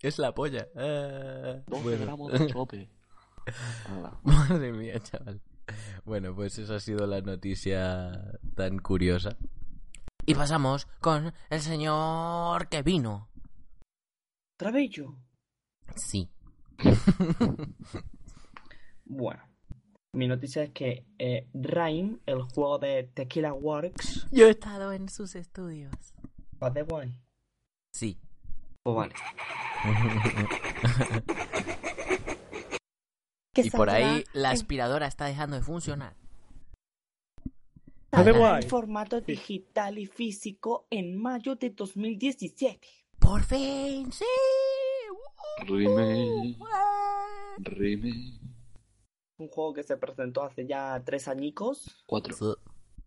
es la polla. Ah, 12 bueno. gramos de (laughs) chope. Madre mía, chaval. Bueno, pues esa ha sido la noticia tan curiosa. Y pasamos con el señor que vino. ¿Otra vez yo? Sí. Bueno, mi noticia es que eh, Rhyme, el juego de Tequila Works, Yo he estado en sus estudios. va de guay. Sí. Pues vale. Y por ahí la aspiradora está dejando de funcionar. Saldrá guay. en formato digital y físico en mayo de 2017. ¡Por fin! ¡Sí! Rime. Rime. Un juego que se presentó hace ya tres añicos. 4. Sí.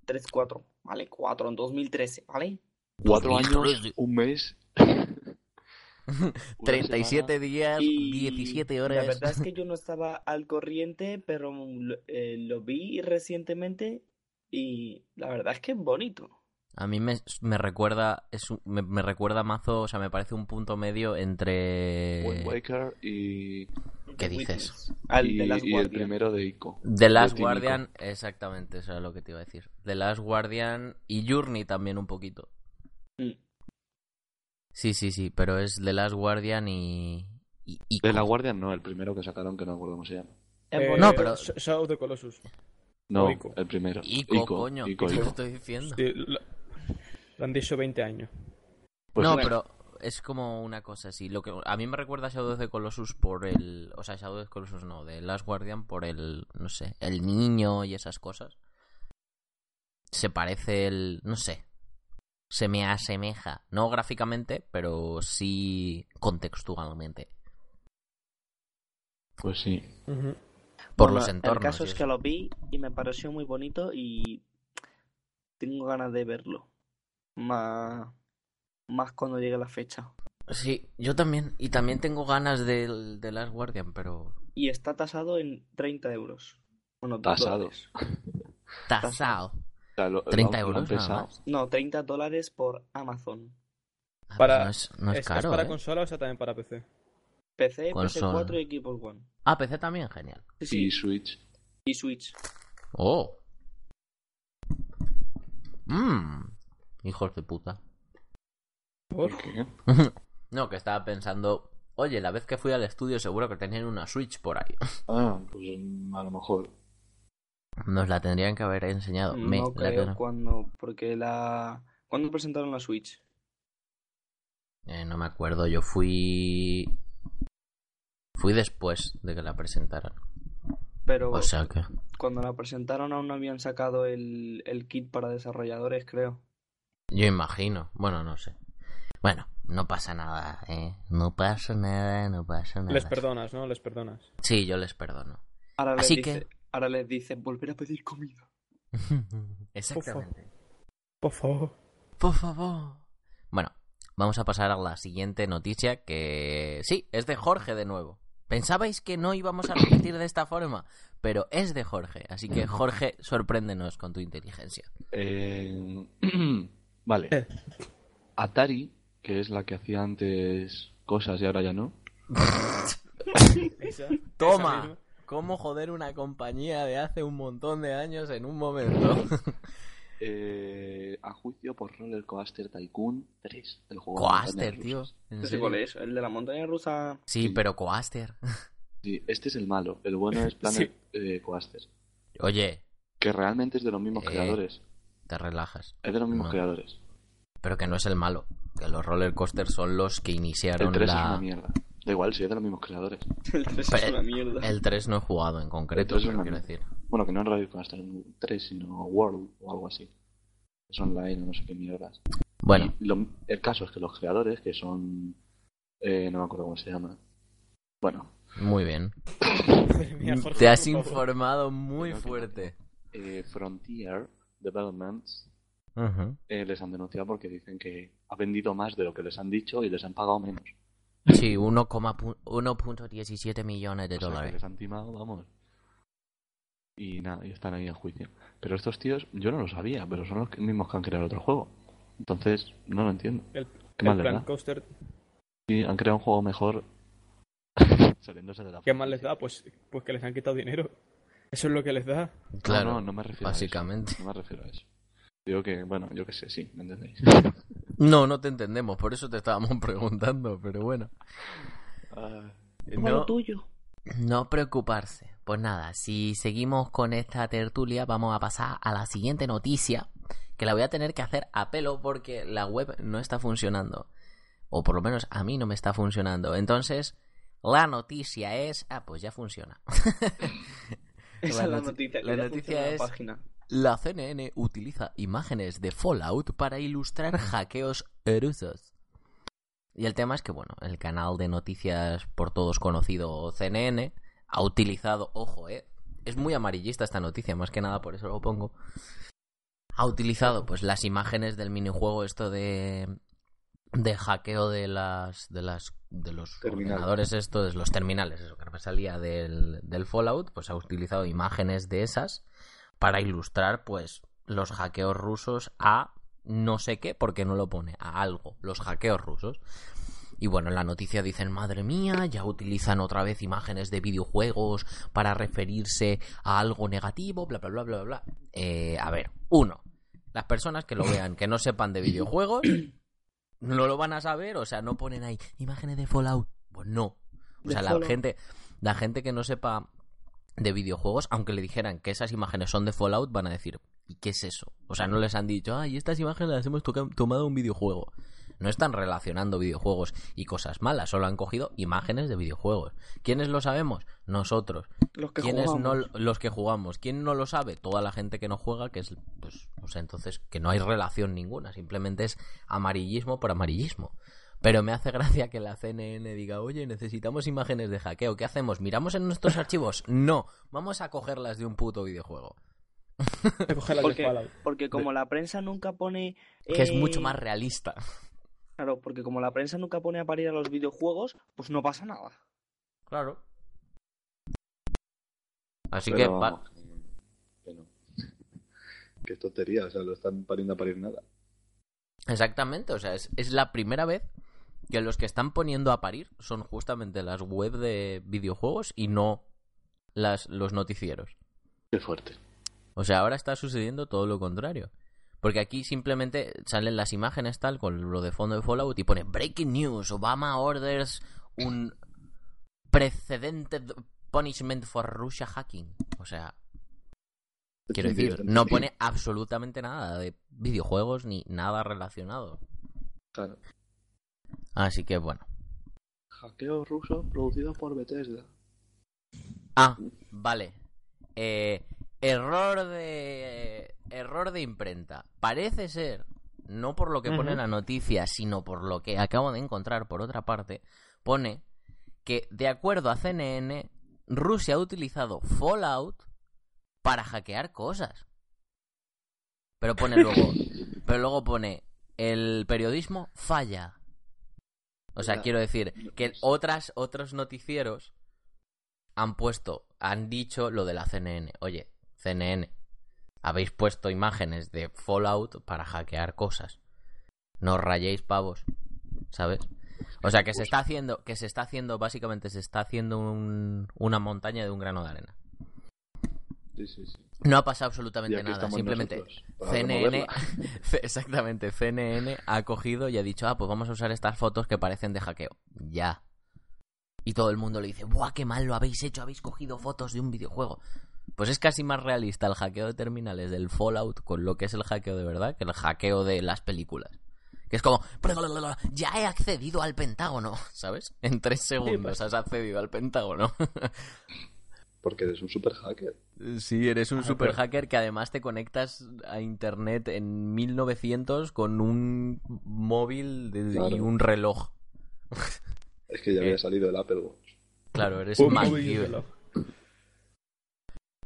Tres, cuatro. Vale, cuatro en 2013, ¿vale? 4 años, 2013. un mes. (laughs) una 37 semana. días, Y 17 La horas. verdad es que (laughs) yo no estaba al corriente, pero lo, eh, lo vi recientemente y la verdad es que es bonito. A mí me, me recuerda es un- me, me recuerda mazo, o sea, me parece un punto medio entre Wind Waker y, ¿Qué dices? Al y, de las y el Guardian. primero de Ico. The Last de. Guardian, exactamente, eso era lo que te iba a decir. The Last Guardian y Journey también un poquito. Mm. Sí, sí, sí, pero es The Last Guardian y... y, y De la Guardian no, el primero que sacaron que no me acuerdo cómo se llama. Eh, bonito. No, pero- Sh- Shadow of the Colossus. No, Ico. el primero. Ico, coño, Ico, ¿qué te Ico. estoy diciendo? Sí, lo, lo han dicho 20 años. Pues no, bueno. pero es como una cosa así. Lo que a mí me recuerda a Shadow of the Colossus por el, o sea, Shadow of the Colossus no, de Last Guardian por el, no sé, el niño y esas cosas. Se parece el, no sé, se me asemeja, no gráficamente, pero sí contextualmente Pues sí. Por Bueno, los entornos. El caso es que lo vi y me pareció muy bonito y tengo ganas de verlo. Más, más cuando llegue la fecha. Sí, yo también y también tengo ganas del de Last Guardian, pero Y está tasado en 30 euros. Bueno, Tasado. dólares. (laughs) tasado. O sea, lo- 30 lo han- lo han euros nada pesado. más. No, 30 dólares por Amazon. Ah, Para- pues no es, no es ¿Es, caro, es para ¿eh? consola o es también para PC? PC, Consola. PS4 y Xbox One. Ah, PC también, genial. Sí, sí. Y Switch. Y Switch. Oh. Mmm. Hijos de puta. ¿Por? ¿Por qué? (laughs) no, que estaba pensando, oye, la vez que fui al estudio seguro que tenían una Switch por ahí. (laughs) Ah, pues a lo mejor. Nos la tendrían que haber enseñado. Me No la creo ten- cuando. Porque la. ¿Cuándo presentaron la Switch? Eh, no me acuerdo, yo fui... Fui después de que la presentaran. Pero O sea que... cuando la presentaron aún no habían sacado el, el kit para desarrolladores, creo. Yo imagino. Bueno, no sé. Bueno, no pasa nada, ¿eh? No pasa nada, no pasa nada. Les perdonas, ¿no? Les perdonas. Sí, yo les perdono. Ahora les Así dice, que- ahora les dice volver a pedir comida. (laughs) Exactamente. Por favor. Por favor. Bueno, vamos a pasar a la siguiente noticia que... Sí, es de Jorge de nuevo. Pensabais que no íbamos a repetir de esta forma, pero es de Jorge. Así que (laughs) Jorge, sorpréndenos con tu inteligencia. Eh, (clears throat) vale. Eh. Atari, que es la que hacía antes cosas y ahora ya no. (laughs) Esa- Toma. ¿Cómo joder una compañía de hace un montón de años en un momento? (laughs) eh, a juicio por Roller Coaster Tycoon 3. El juego de Coaster, tío. cuál es, el de la montaña rusa. Sí, pero Coaster. (laughs) Sí, este es el malo. El bueno es Planet eh, Coaster. Oye, Que realmente es de los mismos Eh, creadores. Te relajas. Es de los mismos no. creadores. Pero que no es el malo. Que los roller coasters son los que iniciaron El 3 es la... una mierda. Da igual, si es de los mismos creadores. (laughs) El 3 es una mierda. El 3 no he jugado en concreto, es una quiero mierda. decir. Bueno, que no es Roller Coaster 3, sino World o algo así. Es online o no sé qué mierdas. Bueno, lo- el caso es que los creadores, que son. eh, no me acuerdo cómo se llama. Bueno, muy bien. (laughs) Te has informado muy fuerte. eh, Frontier Developments eh, les han denunciado porque dicen que ha vendido más de lo que les han dicho y les han pagado menos. Sí, 1,pu- 1.17 millones de O sea, que dólares. les han timado, vamos. Y nada, y están ahí en juicio. Pero estos tíos, yo no lo sabía, pero son los mismos que han creado otro juego. Entonces, no lo entiendo. El, Qué el mal les Plan da. Coaster, Sí, han creado un juego mejor. (laughs) Saliéndose de la ¿qué más les da? Pues, pues que les han quitado dinero. Eso es lo que les da. Claro, no, no, no me refiero básicamente. a eso. No me refiero a eso. Digo que, bueno, yo que sé, sí, ¿me entendéis? (laughs) No, no te entendemos, por eso te estábamos (laughs) preguntando, pero bueno. Ah, No, tuyo. no preocuparse. Pues nada, si seguimos con esta tertulia, vamos a pasar a la siguiente noticia, que la voy a tener que hacer a pelo porque la web no está funcionando. O por lo menos a mí no me está funcionando. Entonces, la noticia es... Ah, pues ya funciona. (laughs) Esa La es la noti- noticia. que la noticia es- página. La CNN utiliza imágenes de Fallout para ilustrar hackeos rusos. Y el tema es que, bueno, el canal de noticias por todos conocido CNN ha utilizado, ojo, eh, es muy amarillista esta noticia, más que nada por eso lo pongo. Ha utilizado pues las imágenes del minijuego esto de de hackeo de las de las de los Terminales. ordenadores esto de los terminales eso que me salía del, del Fallout pues ha utilizado imágenes de esas para ilustrar pues los hackeos rusos a no sé qué porque no lo pone a algo los hackeos rusos y bueno en la noticia dicen madre mía ya utilizan otra vez imágenes de videojuegos para referirse a algo negativo bla bla bla bla bla Eh, a ver uno las personas que lo vean que no sepan de (clears throat) videojuegos no lo van a saber o sea no ponen ahí imágenes de Fallout pues no o De sea la Fallout. gente la gente que no sepa de videojuegos, aunque le dijeran que esas imágenes son de Fallout, van a decir, ¿y qué es eso? O sea, no les han dicho, ay, estas imágenes las hemos tomado un videojuego. No están relacionando videojuegos y cosas malas, solo han cogido imágenes de videojuegos. ¿Quiénes lo sabemos? Nosotros. Los que ¿Quiénes no jugamos. los que jugamos? ¿Quién no lo sabe? Toda la gente que no juega, que es, pues, o sea, entonces que no hay relación ninguna, simplemente es amarillismo por amarillismo. Pero me hace gracia que la CNN diga, oye, necesitamos imágenes de hackeo. ¿Qué hacemos? ¿Miramos en nuestros archivos? No, vamos a cogerlas de un puto videojuego. (laughs) Porque, porque como la prensa nunca pone... Que es eh, mucho más realista. Claro, porque como la prensa nunca pone a parir a los videojuegos, pues no pasa nada. Claro. Así pero que va- vamos, que no. Qué tontería, o sea, lo están pariendo a parir nada. Exactamente, o sea, es, es la primera vez que los que están poniendo a parir son justamente las web de videojuegos y no las, los noticieros. Qué fuerte. O sea, ahora está sucediendo todo lo contrario. Porque aquí simplemente salen las imágenes tal con lo de fondo de Fallout y pone Breaking News, Obama orders un precedente punishment for Russia hacking. O sea, quiero decir, no pone absolutamente nada de videojuegos ni nada relacionado. Claro. Así que bueno, Hackeo ruso producido por Bethesda. Ah, vale. Eh, error de. Error de imprenta. Parece ser, no por lo que pone la noticia, sino por lo que acabo de encontrar por otra parte, pone que, de acuerdo a CNN, Rusia ha utilizado Fallout para hackear cosas. Pero pone luego. (laughs) pero luego pone. El periodismo falla. O sea, quiero decir que otras, otros noticieros han puesto, han dicho lo de la CNN. Oye, CNN, habéis puesto imágenes de Fallout para hackear cosas. No os rayéis pavos, ¿sabes? O sea que se está haciendo, que se está haciendo, básicamente se está haciendo un- una montaña de un grano de arena. Sí, sí, sí. No ha pasado absolutamente nada, simplemente CNN, (laughs) exactamente, CNN ha cogido y ha dicho, ah, pues vamos a usar estas fotos que parecen de hackeo. Ya. Y todo el mundo le dice, ¡buah, qué mal lo habéis hecho! Habéis cogido fotos de un videojuego. Pues es casi más realista el hackeo de terminales del Fallout con lo que es el hackeo de verdad que el hackeo de las películas. Que es como, ya he accedido al Pentágono, (laughs) ¿sabes? En tres segundos has accedido al Pentágono. (laughs) Porque eres un super hacker. Sí, eres un Ah, super pero- hacker que además te conectas a internet en 1900 con un móvil de- y un reloj. Es que ya (laughs) Eh. había salido el Apple Watch. Claro, eres Un un móvil y un reloj.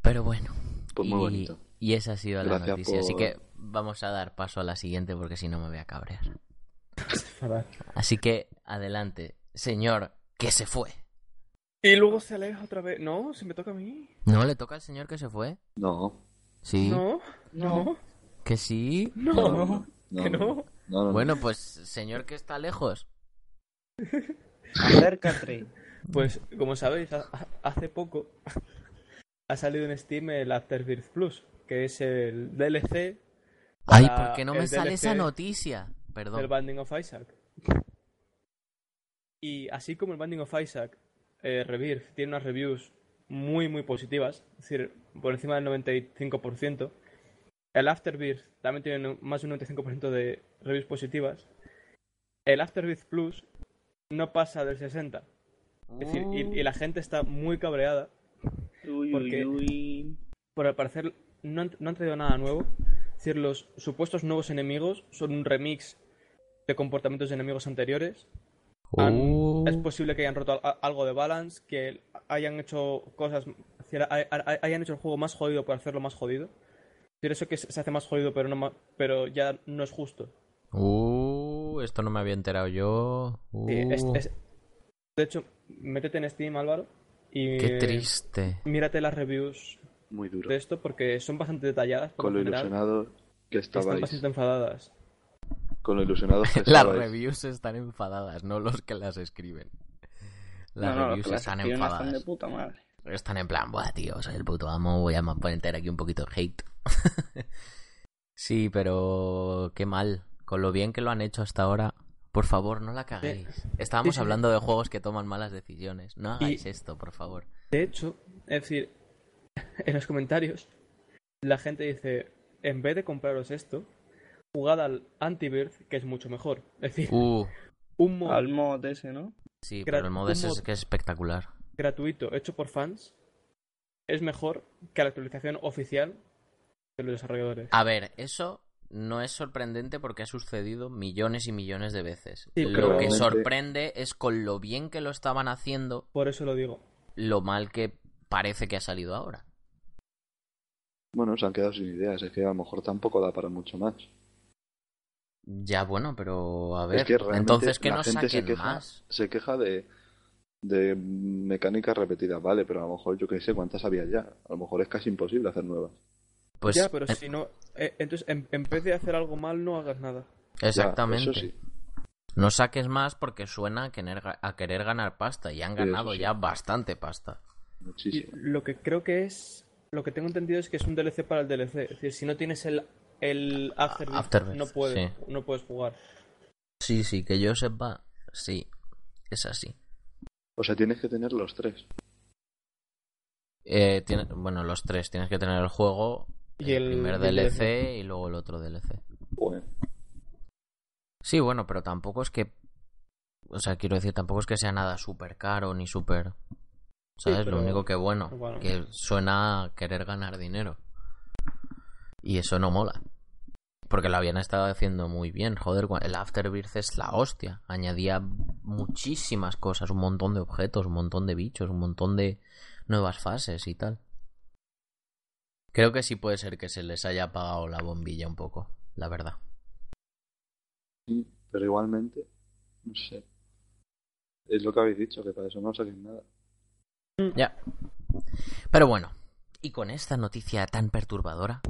Pero bueno. Pues muy y, bonito. y esa ha sido la noticia. Así que vamos a dar paso a la siguiente porque si no me voy a cabrear. Así que adelante, señor, que se fue. Y luego se aleja otra vez. No, se me toca a mí. ¿No le toca al señor que se fue? No, Sí. No, no, ¿Que sí? no. no, no. que no. no, no, no. Bueno, pues señor que está lejos. Acércate. Pues, como sabéis, ha- ha- hace poco ha salido en Steam el Afterbirth Plus, que es el DLC Ay, ¿por qué no me el sale esa noticia? Perdón. del Binding of Isaac. Y así como el Binding of Isaac, eh, Rebirth tiene unas reviews muy, muy positivas, es decir, por encima del 95%. El Afterbirth también tiene más de un 95% de reviews positivas. El Afterbirth Plus no pasa del 60%. Es decir, y, y la gente está muy cabreada Uy, Porque- uy, uy. por al parecer no han, no han traído nada nuevo. Es decir, los supuestos nuevos enemigos son un remix de comportamientos de enemigos anteriores. Han- Uh. Es posible que hayan roto a- algo de balance, que hayan hecho cosas, es decir, hay- hay- hayan hecho el juego más jodido por hacerlo más jodido. Es decir, eso que se hace más jodido, pero no pero ya no es justo. Uh, esto no me había enterado yo. Uh, Sí, es- es- de hecho, métete en Steam, Álvaro, y Qué triste. mírate las reviews Muy duro. de esto porque son bastante detalladas. por Con lo general, ilusionado que y están estabais. bastante enfadadas. Con lo ilusionado que (laughs) Las estabais. reviews están enfadadas, no los que las escriben. Las No, no, reviews las están escriben están enfadadas. de puta madre. Están en plan, buah, tío, soy el puto amo, voy a poner aquí un poquito de hate. (laughs) sí, pero qué mal. Con lo bien que lo han hecho hasta ahora, por favor, no la caguéis. Estábamos Sí, sí. hablando de juegos que toman malas decisiones. No hagáis esto, por favor. De hecho, es decir, (laughs) en los comentarios, la gente dice, en vez de compraros esto, jugad al Anti-Birth, que es mucho mejor. Es decir, Uh, un mod Al mod ese, ¿no? sí, Gra- pero el modo un ese es mod- que es espectacular. gratuito hecho por fans es mejor que la actualización oficial de los desarrolladores. A ver, eso no es sorprendente porque ha sucedido millones y millones de veces. Sí, lo que sorprende es con lo bien que lo estaban haciendo, Por eso lo digo. lo mal que parece que ha salido ahora. Bueno, se han quedado sin ideas. Es que a lo mejor tampoco da para mucho más. Ya, bueno, pero a ver, es que realmente entonces que no se saquen queja, más. se queja de, de mecánicas repetidas, vale, pero a lo mejor yo que sé cuántas había ya. A lo mejor es casi imposible hacer nuevas. Pues ya, pero eh, si no... eh, entonces, en, en vez de hacer algo mal, no hagas nada. Ya, exactamente. eso sí. No saques más porque suena a querer, a querer ganar pasta y han ganado sí. ya bastante pasta. Y Muchísimo. lo que creo que es... Lo que tengo entendido es que es un DLC para el DLC. Es decir, si no tienes el, el Afterbirth, Afterbirth, no, puedes, sí. no puedes jugar. Sí, sí, que yo sepa, sí, es así. O sea, tienes que tener los tres. Eh, tiene- bueno, los tres, tienes que tener el juego, Y el, el- primer DLC y luego el otro DLC. Bueno, Sí, bueno, pero tampoco es que O sea, quiero decir, tampoco es que sea nada súper caro ni súper... ¿Sabes? pero- Lo único que bueno, bueno. que suena a querer ganar dinero. Y eso no mola. Porque lo habían estado haciendo muy bien. Joder, el Afterbirth es la hostia. Añadía muchísimas cosas, un montón de objetos, un montón de bichos, un montón de nuevas fases y tal. Creo que sí puede ser que se les haya apagado la bombilla un poco, la verdad. Sí, pero igualmente, no sé. Es lo que habéis dicho, que para eso no saquen nada. Ya. Pero bueno, y con esta noticia tan perturbadora,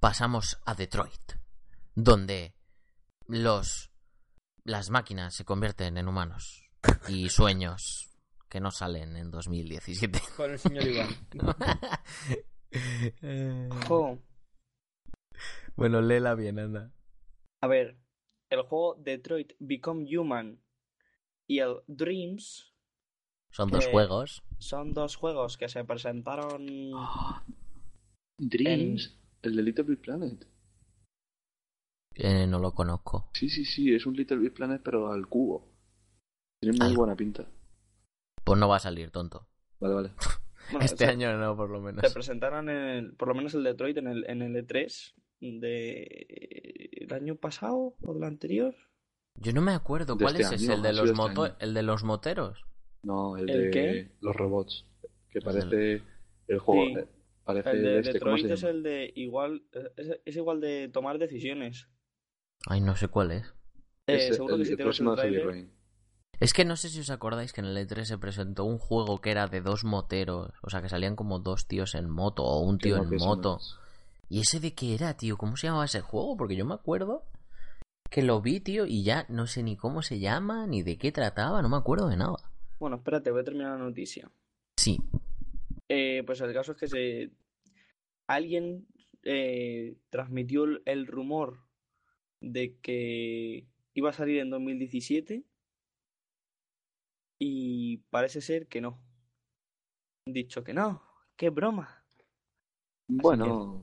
pasamos a Detroit, donde los las máquinas se convierten en humanos y sueños que no salen en 2017. Con el señor Iván. (laughs) Jo, bueno, léela bien, anda. a ver, el juego Detroit Become Human y el Dreams Son dos Eh, juegos. son dos juegos que se presentaron. (gasps) Dreams, el de Little Big Planet. Eh, no lo conozco. Sí, sí, sí, es un Little Big Planet, pero al cubo. Tiene muy Al- buena pinta. Pues no va a salir, tonto. Vale, vale. (laughs) Bueno, Este se, año no, por lo menos. se presentaron en el- por lo menos el Detroit en el, en el E3 de el año pasado o del anterior. Yo no me acuerdo. ¿Cuál este es ese? año, ¿El de, los este moto-. ¿El de los moteros? No, el, ¿El de qué? los robots. Que El parece el juego. Sí. eh, Parece El de este, ¿cómo se Detroit es el de igual es, es igual de tomar decisiones. Ay, no sé cuál es. Eh, Es seguro el, que si el te Es que no sé si os acordáis que en el E3 se presentó un juego que era de dos moteros. O sea, que salían como dos tíos en moto o un tío en moto. es. ¿Y ese de qué era, tío? ¿Cómo se llamaba ese juego? Porque yo me acuerdo que lo vi, tío, y ya no sé ni cómo se llama, ni de qué trataba, no me acuerdo de nada. Bueno, espérate, voy a terminar la noticia. Sí, Eh, pues el caso es que se alguien eh, transmitió el, el rumor de que iba a salir en 2017 y parece ser que no. Dicho que no, qué broma. Bueno,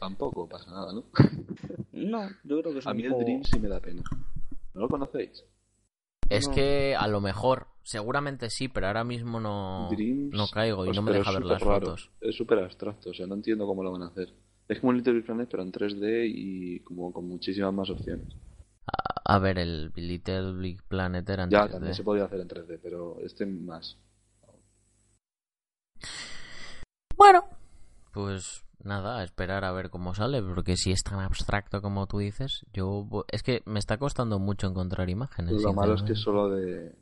tampoco pasa nada, ¿no? (laughs) No, yo creo que es A un mí el juego- Dream sí me da pena. ¿No lo conocéis? es No. que a lo mejor, seguramente sí, pero ahora mismo no, Dreams, no caigo y no me deja ver las raro. fotos. Es súper abstracto, o sea, no entiendo cómo lo van a hacer. Es como un Little Big Planet, pero en 3D y como con muchísimas más opciones. A, a ver, el Little Big Planet era en Ya, 3D. también se podía hacer en 3D, pero este más. Bueno, pues nada, a esperar a ver cómo sale, porque si es tan abstracto como tú dices, yo es que me está costando mucho encontrar imágenes. Lo malo es que solo de.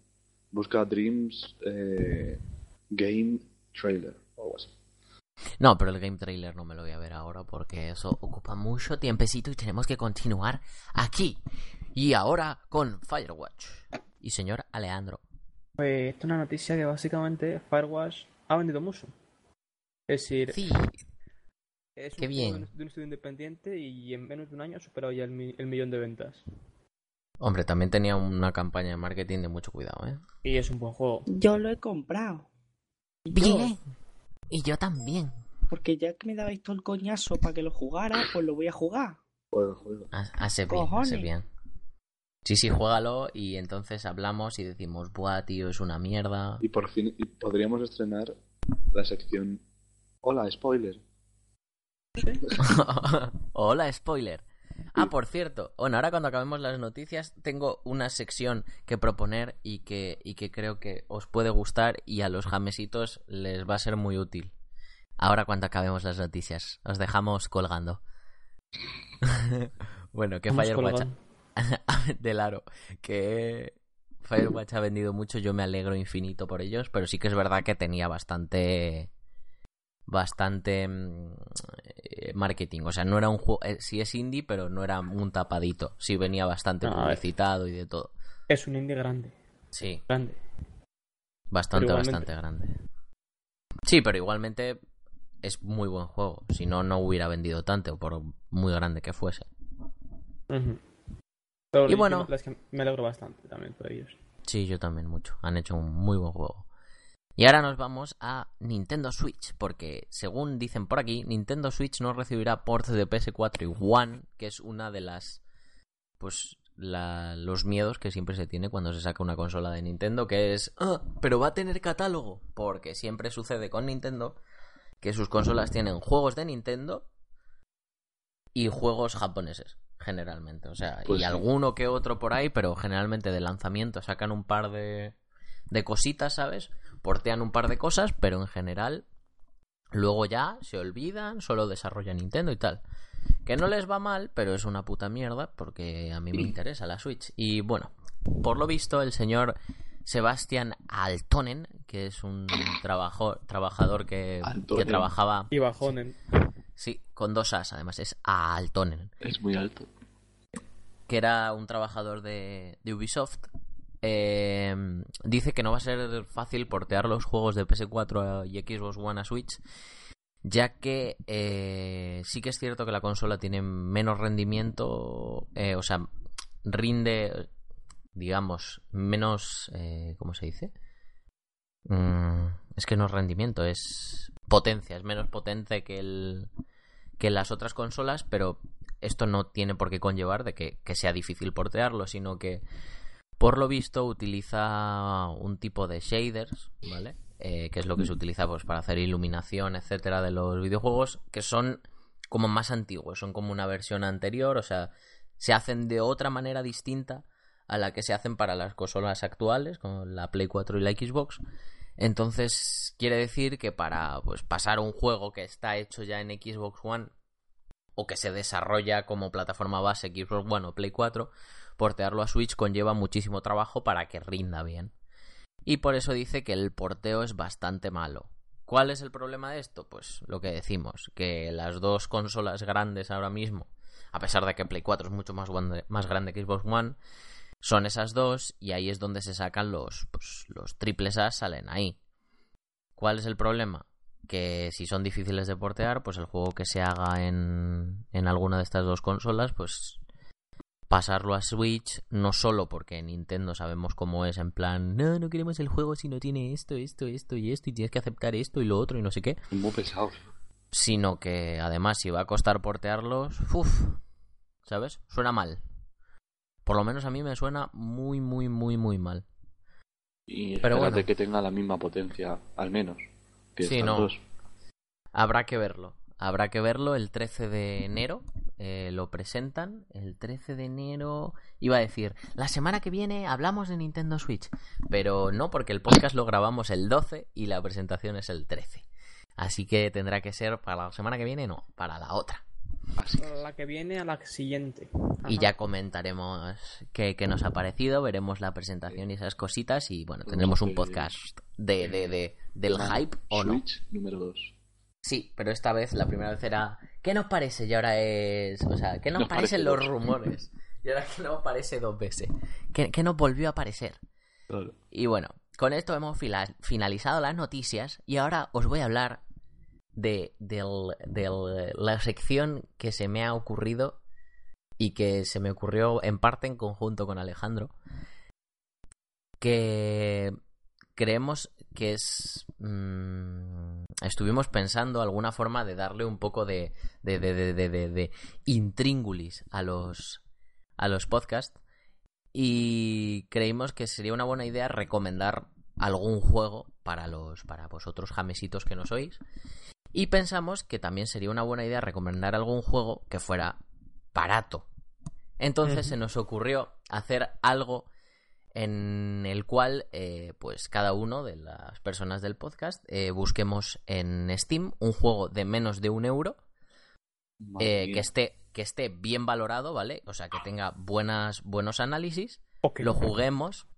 Busca Dreams eh, Game Trailer o algo así. No, pero el game trailer no me lo voy a ver ahora porque eso ocupa mucho tiempecito y tenemos que continuar aquí. Y ahora con Firewatch. Y señor Alejandro. Pues esto es una noticia que básicamente Firewatch ha vendido mucho. Es decir, Sí, es un qué juego bien. de un- estudio independiente y en menos de un año ha superado ya el, mi- el millón de ventas. hombre, también tenía una campaña de marketing de mucho cuidado, ¿eh? Y es un buen juego. Yo lo he comprado. Bien. Y yo también. Porque ya que me dabais todo el coñazo para que lo jugara, pues lo voy a jugar. Juego, juego. Ha- Hace bien, hace bien. Sí, sí, juégalo y entonces hablamos y decimos, buah, tío, es una mierda. Y por fin y podríamos estrenar la sección. Hola, spoiler. (laughs) Hola, spoiler. Ah, por cierto, bueno, ahora cuando acabemos las noticias tengo una sección que proponer y que, y que creo que os puede gustar y a los jamesitos les va a ser muy útil. Ahora cuando acabemos las noticias, os dejamos colgando. (laughs) bueno, que Firewatch colgando. (laughs) del aro, que Firewatch ha vendido mucho, yo me alegro infinito por ellos, pero sí que es verdad que tenía bastante bastante mm, eh, marketing, o sea, no era un juego, eh, sí es indie, pero no era un tapadito, sí venía bastante No, a ver. publicitado y de todo. Es un indie grande. Sí, Grande. bastante, igualmente- bastante grande. Sí, pero igualmente es muy buen juego, si no, no hubiera vendido tanto, por muy grande que fuese. Pero Y bueno. es que me alegro bastante también por ellos. Sí, yo también mucho. Han hecho un muy buen juego. Y ahora nos vamos a Nintendo Switch, porque según dicen por aquí, Nintendo Switch no recibirá ports de PS4 y One, que es una de las pues la- los miedos que siempre se tiene cuando se saca una consola de Nintendo, que es, "Ah, pero va a tener catálogo, porque siempre sucede con Nintendo que sus consolas tienen juegos de Nintendo y juegos japoneses, generalmente. O sea, Pues y sí. alguno que otro por ahí, pero generalmente de lanzamiento sacan un par de, de cositas, ¿sabes? Portean un par de cosas, pero en general luego ya se olvidan, solo desarrolla Nintendo y tal. Que no les va mal, pero es una puta mierda porque a mí me interesa la Switch. Y bueno, por lo visto el señor Sebastián Altonen, que es un trabajo, trabajador que, trabajaba, Y bajonen. sí, con dos as además, es Altonen, Es muy alto. que era un trabajador de, de Ubisoft. eh, dice que no va a ser fácil portear los juegos de PS4 y Xbox One a Switch, ya que eh, sí que es cierto que la consola tiene menos rendimiento, eh, o sea, rinde, digamos, menos, eh, ¿cómo se dice? Mm, es que no es rendimiento, es potencia, es menos potente que el que las otras consolas, pero esto no tiene por qué conllevar de que, sea difícil portearlo, sino que por lo visto utiliza un tipo de shaders, ¿vale? Eh, que es lo que se utiliza pues, para hacer iluminación, etcétera, de los videojuegos, que son como más antiguos, son como una versión anterior, o sea, se hacen de otra manera distinta a la que se hacen para las consolas actuales, como la Play 4 y la Xbox. Entonces, quiere decir que para pues, pasar un juego que está hecho ya en Xbox One o que se desarrolla como plataforma base Xbox One o Play 4, portearlo a Switch conlleva muchísimo trabajo para que rinda bien. Y por eso dice que el porteo es bastante malo. ¿Cuál es el problema de esto? Pues lo que decimos, que las dos consolas grandes ahora mismo, a pesar de que Play 4 es mucho más más grande que Xbox One, son esas dos y ahí es donde se sacan los, pues, los triples A salen ahí. ¿Cuál es el problema? Que si son difíciles de portear, pues el juego que se haga en, en alguna de estas dos consolas, pues pasarlo a Switch, no solo porque Nintendo sabemos cómo es, en plan, no, no queremos el juego si no tiene esto, esto, esto y esto, y tienes que aceptar esto y lo otro y no sé qué, muy pesado. sino que además si va a costar portearlos, uff, ¿sabes? Suena mal. Por lo menos a mí me suena muy, muy, muy, muy mal. Y Pero bueno. que tenga la misma potencia, al menos. Que Sí, no. dos. Habrá que verlo. Habrá que verlo el 13 de enero. eh, lo presentan. El 13 de enero. Iba a decir, la semana que viene hablamos de Nintendo Switch. Pero no, porque el podcast lo grabamos el 12 y la presentación es el 13. Así que tendrá que ser para la semana que viene, no, para la otra. La que viene a la siguiente. Y ya comentaremos qué, qué nos ha parecido, veremos la presentación y esas cositas. Y bueno, tendremos un podcast de, de, de- del hype o no. Número 2. Sí, pero esta vez la primera vez era ¿qué nos parece? Y ahora es, o sea, ¿qué nos, Nos parecen parece los dos. rumores? (laughs) Y ahora que nos parece dos veces. ¿Qué, qué nos volvió a aparecer? Claro. Y bueno, con esto hemos finalizado las noticias y ahora os voy a hablar de, del- la sección que se me ha ocurrido y que se me ocurrió en parte en conjunto con Alejandro, que creemos que es... mm, estuvimos pensando alguna forma de darle un poco de, de, de, de, intríngulis a los, a los podcasts y creímos que sería una buena idea recomendar algún juego para los para vosotros jamesitos que nos oís y pensamos que también sería una buena idea recomendar algún juego que fuera barato. Entonces se nos ocurrió hacer algo en el cual eh, pues cada uno de las personas del podcast eh, busquemos en Steam un juego de menos de un euro eh, que esté que esté bien valorado, ¿vale? O sea, que tenga buenas buenos análisis, lo juguemos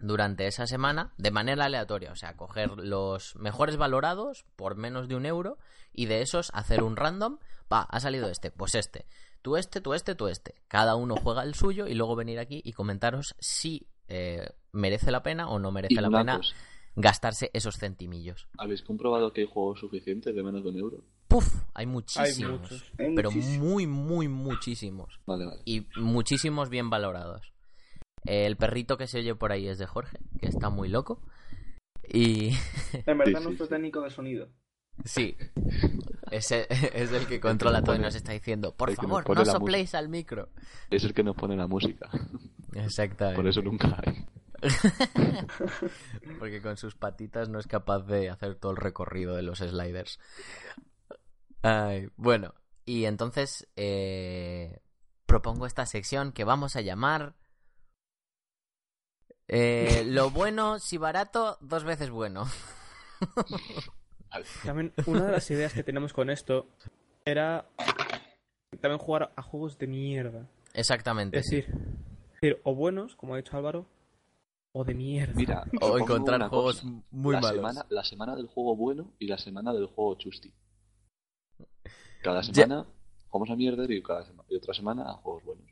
durante esa semana de manera aleatoria, o sea, coger los mejores valorados por menos de un euro y de esos hacer un random, va, ha salido este, pues este, tú este, tú este, tú este, cada uno juega el suyo y luego venir aquí y comentaros si eh, merece la pena o no merece Y la pena gastarse esos centimillos. ¿Habéis comprobado que hay juegos suficientes de menos de un euro? Puf, hay Hay muchísimos. Hay pero muchísimos. muy, muy, muchísimos. Vale, vale. y muchísimos bien valorados. El perrito que se oye por ahí es de Jorge, que está muy loco. Y (laughs) En verdad, Sí, sí, nuestro sí. técnico de sonido. sí, Ese (laughs) es el que controla todo y nos está diciendo, por favor, no sopléis al micro. Es el que nos pone la música. Exactamente. Por eso nunca hay. (laughs) Porque con sus patitas no es capaz de hacer todo el recorrido de los sliders. Ay, bueno, y entonces eh, propongo esta sección que vamos a llamar eh, (laughs) Lo bueno, si barato, dos veces bueno. También una de las ideas que tenemos con esto era también jugar a juegos de mierda. Exactamente. Es decir, es decir, o buenos, como ha dicho Álvaro, o de mierda. Mira, (laughs) O encontrar juegos cosa. muy la malos. Semana, la semana del juego bueno y la semana del juego chusti. Cada Ya. semana jugamos a mierda y, cada sema- y otra semana a juegos buenos.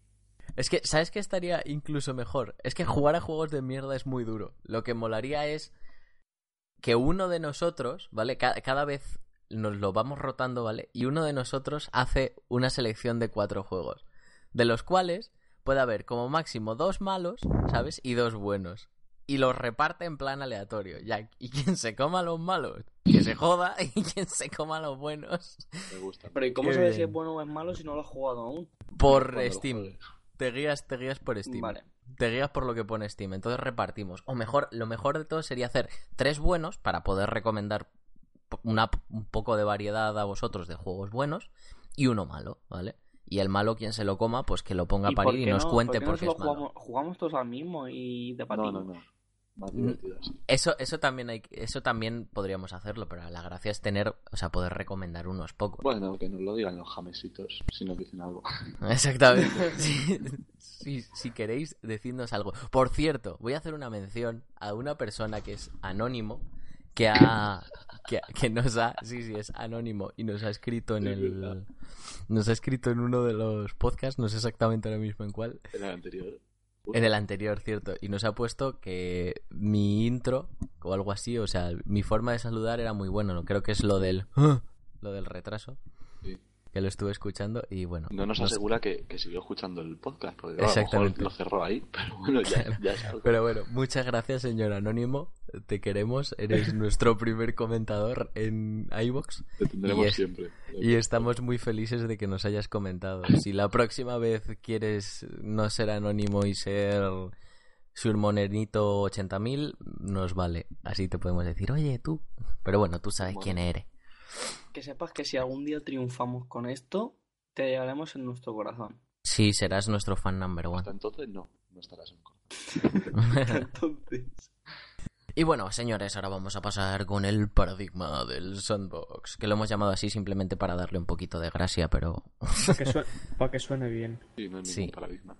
Es que, ¿sabes qué estaría incluso mejor? Es que jugar a juegos de mierda es muy duro. Lo que molaría es que uno de nosotros, ¿vale? Ca- cada vez nos lo vamos rotando, ¿vale? Y uno de nosotros hace una selección de cuatro juegos. De los cuales puede haber como máximo dos malos, ¿sabes? Y dos buenos. Y los reparte en plan aleatorio. Ya, y quien se coma los malos, que se joda. (laughs) Y quien se coma los buenos, Me gusta. Pero ¿y cómo sabes si es bueno o es malo si no lo has jugado aún? por Steam. Te guías, te guías por Steam. Vale. Te guías por lo que pone Steam. Entonces repartimos. O mejor, lo mejor de todo sería hacer tres buenos para poder recomendar una, un poco de variedad a vosotros de juegos buenos y uno malo, ¿vale? Y el malo, quien se lo coma, pues que lo ponga a ¿Y por parir y nos no? cuente ¿Por qué por no qué se es lo malo. jugamos, jugamos todos al mismo y No, debatimos? no, no. Más Mm. Eso, eso también hay, eso también podríamos hacerlo, pero la gracia es tener, o sea, poder recomendar unos pocos. Bueno, que nos lo digan los jamesitos si nos dicen algo. (laughs) Exactamente. (laughs) Si, si- si queréis, decidnos algo. Por cierto, voy a hacer una mención a una persona que es anónimo, que ha. Que, que nos ha. Sí, sí, es anónimo y nos ha escrito en el. Nos ha escrito en uno de los podcasts, no sé exactamente ahora mismo en cuál. En el anterior. En el anterior, cierto. Y nos ha puesto que mi intro o algo así, o sea, mi forma de saludar era muy bueno. ¿no? Creo que es lo del. "Ah", Lo del retraso. Que lo estuve escuchando y bueno. No nos asegura que, que siguió escuchando el podcast, porque Exactamente. a lo mejor lo cerró ahí, (laughs) pero bueno, ya, (laughs) ya es algo. Pero bueno, muchas gracias, señor Anónimo. Te queremos. Eres (laughs) nuestro primer comentador en iBox. Te tendremos y es- siempre. Y estamos muy felices de que nos hayas comentado. Si la próxima vez quieres no ser anónimo y ser Surmonenito 80.000, nos vale. Así te podemos decir, oye, tú. Pero bueno, tú sabes Bueno. quién eres. Que sepas que si algún día triunfamos con esto, te llevaremos en nuestro corazón. Sí, serás nuestro fan number one. Hasta entonces no, no estarás en corto. Entonces... (laughs) Y bueno, señores, ahora vamos a pasar con el paradigma del sandbox, que lo hemos llamado así simplemente para darle un poquito de gracia, pero Para que, suene, para que suene bien. Sí, no hay ningún Sí. paradigma.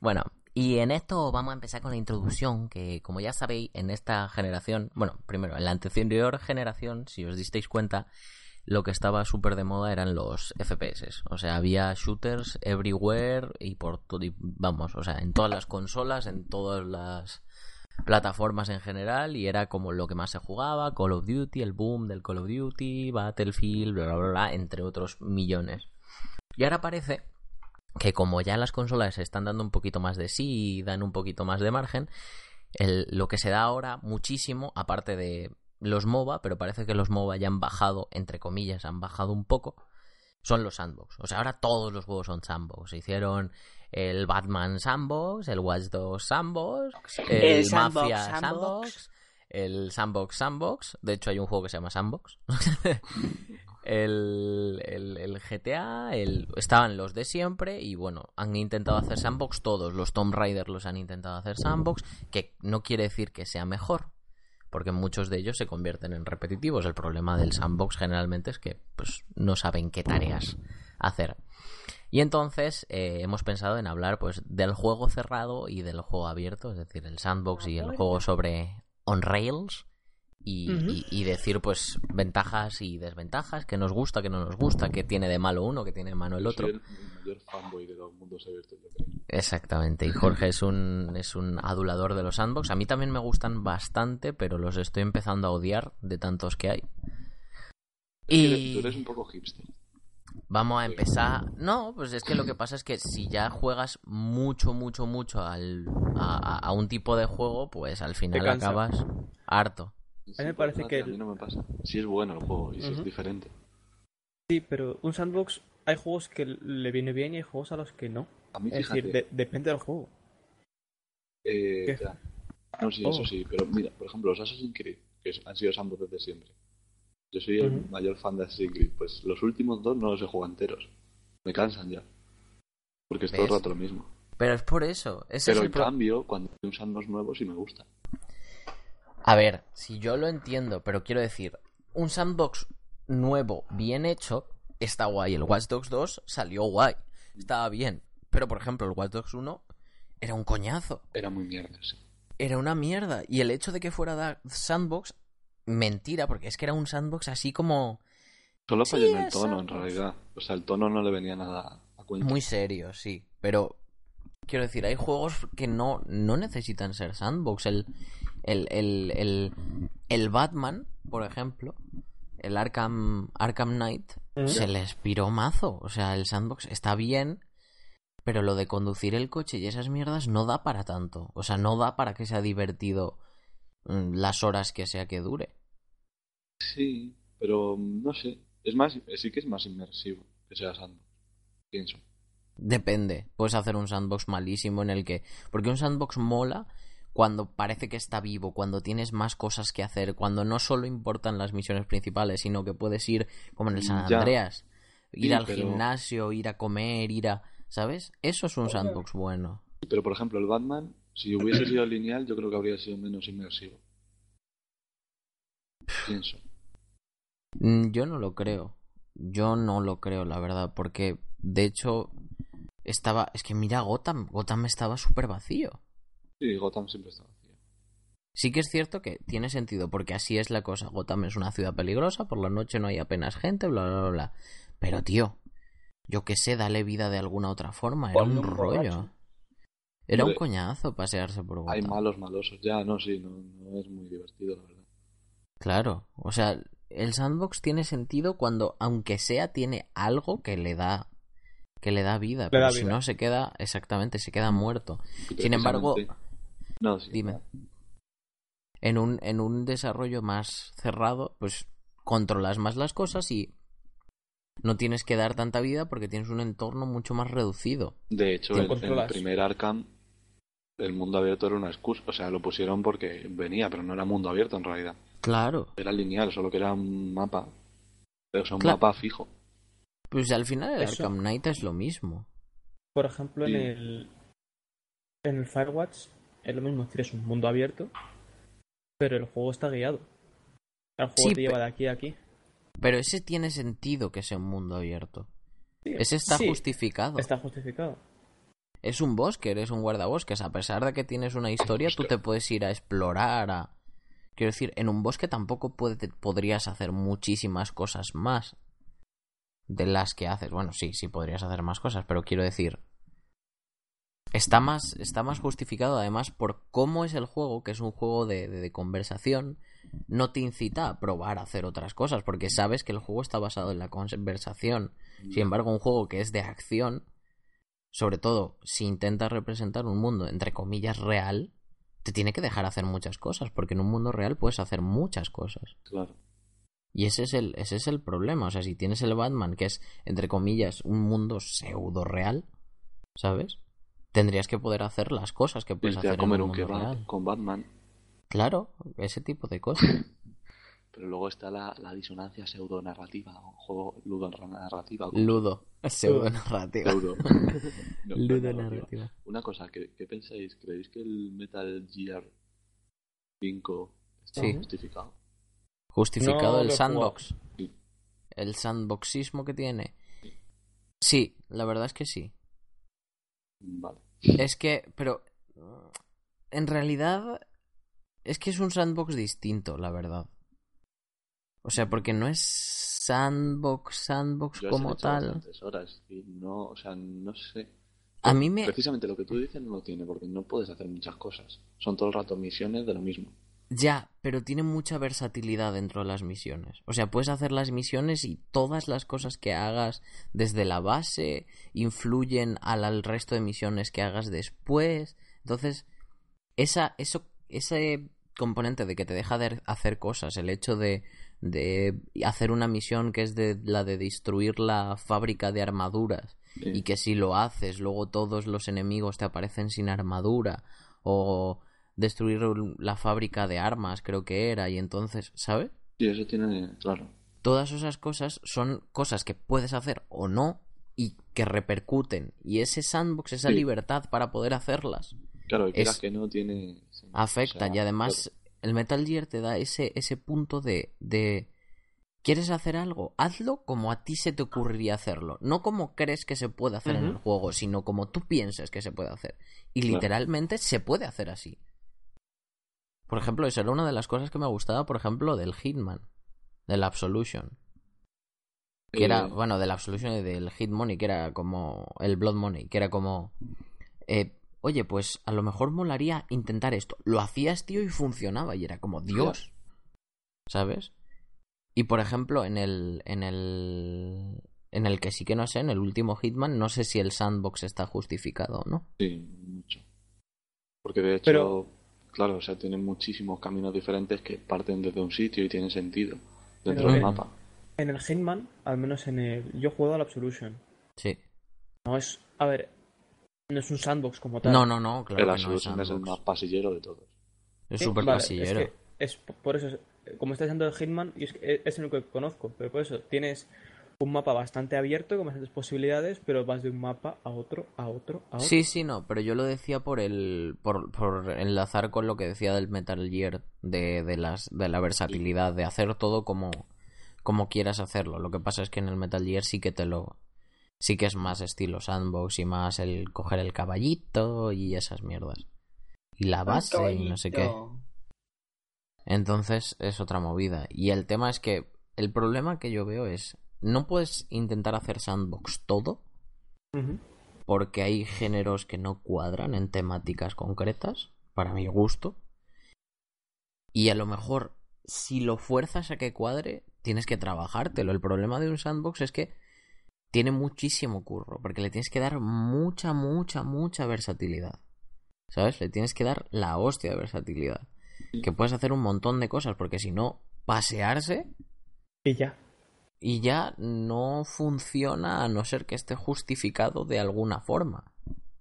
Bueno, y en esto vamos a empezar con la introducción, que como ya sabéis, en esta generación, bueno, primero, en la anterior generación, si os disteis cuenta, lo que estaba súper de moda eran los FPS. O sea, había shooters everywhere y por todo, vamos, o sea, en todas las consolas, en todas las plataformas en general, y era como lo que más se jugaba, Call of Duty, el boom del Call of Duty, Battlefield, bla, bla, bla, entre otros millones. Y ahora parece que como ya las consolas se están dando un poquito más de sí y dan un poquito más de margen, el- lo que se da ahora muchísimo, aparte de los MOBA, pero parece que los MOBA ya han bajado, entre comillas, han bajado un poco, son los sandbox. O sea, ahora todos los juegos son sandbox. Se hicieron el Batman Sandbox, el Watch Dogs Sandbox, el, El Sandbox Mafia Sandbox. Sandbox, el Sandbox Sandbox. De hecho, hay un juego que se llama Sandbox. (laughs) el, el, el GTA, el, estaban los de siempre y bueno, han intentado hacer sandbox todos, los Tomb Raider los han intentado hacer sandbox, que no quiere decir que sea mejor, porque muchos de ellos se convierten en repetitivos. El problema del sandbox generalmente es que pues no saben qué tareas hacer. Y entonces eh, hemos pensado en hablar pues del juego cerrado y del juego abierto, es decir, el sandbox y el juego sobre on rails y, Ujú. y- y decir pues ventajas y desventajas, que nos gusta, que no nos gusta, que tiene de malo uno, que tiene de malo el otro. soy el, el mayor fanboy de los mundos abiertos, yo creo. Exactamente, y Jorge es un, es un adulador de los sandbox. A mí también me gustan bastante, pero los estoy empezando a odiar de tantos que hay. Tú Y eres un poco hipster. vamos a empezar. No, pues es que lo que pasa es que si ya juegas mucho, mucho, mucho al, a, un tipo de juego, pues al final acabas harto. A mí me parece que A mí no me pasa. Si es bueno el juego y si es diferente. Sí, pero un sandbox, hay juegos que le viene bien y hay juegos a los que no. A mí, Es fíjate, decir, de- depende del juego. eh, ¿Qué? ya. No, sí, Oh. eso sí, pero mira, por ejemplo, los Assassin's Creed, que han sido sandbox desde siempre. Yo soy el mayor fan de Assassin's Creed, pues los últimos dos no los he jugado enteros. Me cansan ya. Porque es todo el rato lo mismo. Pero es por eso. Ese Pero es el en pro- cambio, cuando hay un sandbox nuevo sí me gusta. A ver, si yo lo entiendo, pero quiero decir, un sandbox nuevo, bien hecho, está guay. El Watch Dogs 2 salió guay. Estaba bien. Pero, por ejemplo, el Watch Dogs 1 era un coñazo. Era muy mierda, sí. Era una mierda. Y el hecho de que fuera sandbox, mentira, porque es que era un sandbox así como Solo Sí, falló en el tono, en realidad. O sea, el tono no le venía nada a cuenta. muy serio, sí. Pero, quiero decir, hay juegos que no, no necesitan ser sandbox. El, el, el, el, el Batman, por ejemplo, el Arkham, Arkham Knight, se les piró mazo. O sea, el sandbox está bien, pero lo de conducir el coche y esas mierdas no da para tanto. O sea, no da para que sea divertido mm, las horas que sea que dure. Sí, pero mm, no sé. Es más, sí que es más inmersivo que sea sandbox. Pienso. Depende. Puedes hacer un sandbox malísimo en el que. Porque un sandbox mola cuando parece que está vivo, cuando tienes más cosas que hacer, cuando no solo importan las misiones principales, sino que puedes ir como en el San Ya. Andreas, ir Sí, al pero- gimnasio, ir a comer, ir a. ¿Sabes? Eso es un sandbox bueno. Pero por ejemplo, el Batman, si hubiese sido lineal, yo creo que habría sido menos inmersivo. Pienso. Mm, Yo no lo creo. Yo no lo creo, la verdad, porque de hecho estaba. Es que mira Gotham. Gotham estaba súper vacío. Sí, Gotham siempre está vacío. Sí que es cierto que tiene sentido, porque así es la cosa. Gotham es una ciudad peligrosa, por la noche no hay apenas gente, bla, bla, bla, bla. Pero, tío, yo qué sé, dale vida de alguna otra forma. Era un un rollo. borracho. Era un coñazo pasearse por Hay Gotham. malos malosos. Ya, no, sí, no, no es muy divertido, la verdad. Claro, o sea, el sandbox tiene sentido cuando, aunque sea, tiene algo que le da que le da vida, pero da si vida. no se queda, exactamente, se queda muerto. Sin embargo, precisamente- No, sí. dime. En un, en un desarrollo más cerrado, pues controlas más las cosas y no tienes que dar tanta vida porque tienes un entorno mucho más reducido. De hecho, en, en el primer Arkham, el mundo abierto era una excusa. O sea, lo pusieron porque venía, pero no era mundo abierto en realidad. Claro. Era lineal, solo que era un mapa. O sea, un Claro. mapa fijo. Pues al final el Eso. Arkham Knight es lo mismo. Por ejemplo, Sí. en el en el Firewatch es lo mismo, es decir, es un mundo abierto, pero el juego está guiado. El juego Sí, te lleva de aquí a aquí. Pero ese tiene sentido que sea un mundo abierto. Ese está Sí, justificado. Está justificado. Es un bosque, eres un guardabosques. A pesar de que tienes una historia, tú te puedes ir a explorar. A... Quiero decir, en un bosque tampoco puede- podrías hacer muchísimas cosas más de las que haces. Bueno, sí, sí podrías hacer más cosas, pero quiero decir. Está más, está más justificado además por cómo es el juego, que es un juego de, de- de conversación, no te incita a probar a hacer otras cosas, porque sabes que el juego está basado en la conversación. Sin embargo, un juego que es de acción, sobre todo si intentas representar un mundo entre comillas real, te tiene que dejar hacer muchas cosas, porque en un mundo real puedes hacer muchas cosas. Claro. Y ese es el, ese es el problema. O sea, si tienes el Batman, que es, entre comillas, un mundo pseudo real, ¿sabes? Tendrías que poder hacer las cosas que puedes hacer comer en un un mundo kebab real. con Batman. Claro, ese tipo de cosas. (laughs) Pero luego está la, la disonancia pseudo-narrativa, o juego ludo-narrativa. Ludo, pseudo narrativa. Pseudo. (laughs) No, Ludo narrativa. narrativa. Una cosa, ¿qué, qué pensáis? ¿Creéis que el Metal Gear 5 está Sí. justificado? Justificado No el sandbox. El sandboxismo que tiene. Sí, la verdad es que sí. Vale. Es que, pero en realidad es que es un sandbox distinto, la verdad. O sea, porque no es sandbox, sandbox Yo como tal. horas y no, o sea, no sé. A mí me Precisamente lo que tú dices no lo tiene, porque no puedes hacer muchas cosas. Son todo el rato misiones de lo mismo. Ya, pero tiene mucha versatilidad dentro de las misiones. O sea, puedes hacer las misiones y todas las cosas que hagas desde la base influyen al, al resto de misiones que hagas después. Entonces, esa, eso, ese componente de que te deja de hacer cosas, el hecho de de hacer una misión que es de la de destruir la fábrica de armaduras Sí. y que si lo haces luego todos los enemigos te aparecen sin armadura o destruir la fábrica de armas creo que era y entonces ¿sabes? Sí, eso tiene, claro. todas esas cosas son cosas que puedes hacer o no y que repercuten y ese sandbox esa Sí. libertad para poder hacerlas Claro, y quieras Es- que no tiene... sí, afecta o sea, y además el Metal Gear te da ese, ese punto de, de ¿quieres hacer algo? Hazlo como a ti se te ocurriría hacerlo, no como crees que se puede hacer en el juego, sino como tú piensas que se puede hacer. Y Claro. literalmente se puede hacer así. Por ejemplo, esa era una de las cosas que me gustaba, por ejemplo, del Hitman, del Absolution. Que era, eh, bueno, del Absolution y del Hit Money, que era como el Blood Money, que era como, eh, oye, pues a lo mejor molaría intentar esto. Lo hacías, tío, y funcionaba, y era como, Dios, ¿sabes? Y por ejemplo, en el, en el, en el que sí que no sé, en el último Hitman, no sé si el sandbox está justificado o no. Sí, mucho. Porque de hecho, Pero- claro, o sea, tienen muchísimos caminos diferentes que parten desde un sitio y tienen sentido dentro Pero del en- mapa. En el Hitman, al menos en el. Yo he jugado al Absolution. Sí. No es. A ver. No es un sandbox como tal. No, no, no, claro el no es Absolution es el más pasillero de todos. Es Sí, súper vale, pasillero. Es, que es por eso, es- como estás diciendo el Hitman, y es, que es el único que conozco, pero por eso tienes un mapa bastante abierto con bastantes posibilidades, pero vas de un mapa a otro, a otro, a otro. Sí, sí, no, pero yo lo decía por el por, por enlazar con lo que decía del Metal Gear de, de las de la versatilidad de hacer todo como como quieras hacerlo. Lo que pasa es que en el Metal Gear sí que te lo sí que es más estilo sandbox y más el coger el caballito y esas mierdas. Y la base y no sé qué. Entonces es otra movida. Y el tema es que el problema que yo veo es no puedes intentar hacer sandbox todo porque hay géneros que no cuadran en temáticas concretas, para mi gusto. Y a lo mejor, si lo fuerzas a que cuadre, tienes que trabajártelo. El problema de un sandbox es que tiene muchísimo curro, porque le tienes que dar mucha, mucha, mucha versatilidad. ¿Sabes? Le tienes que dar la hostia de versatilidad. Que puedes hacer un montón de cosas, porque si no, pasearse Y ya. Y ya no funciona a no ser que esté justificado de alguna forma.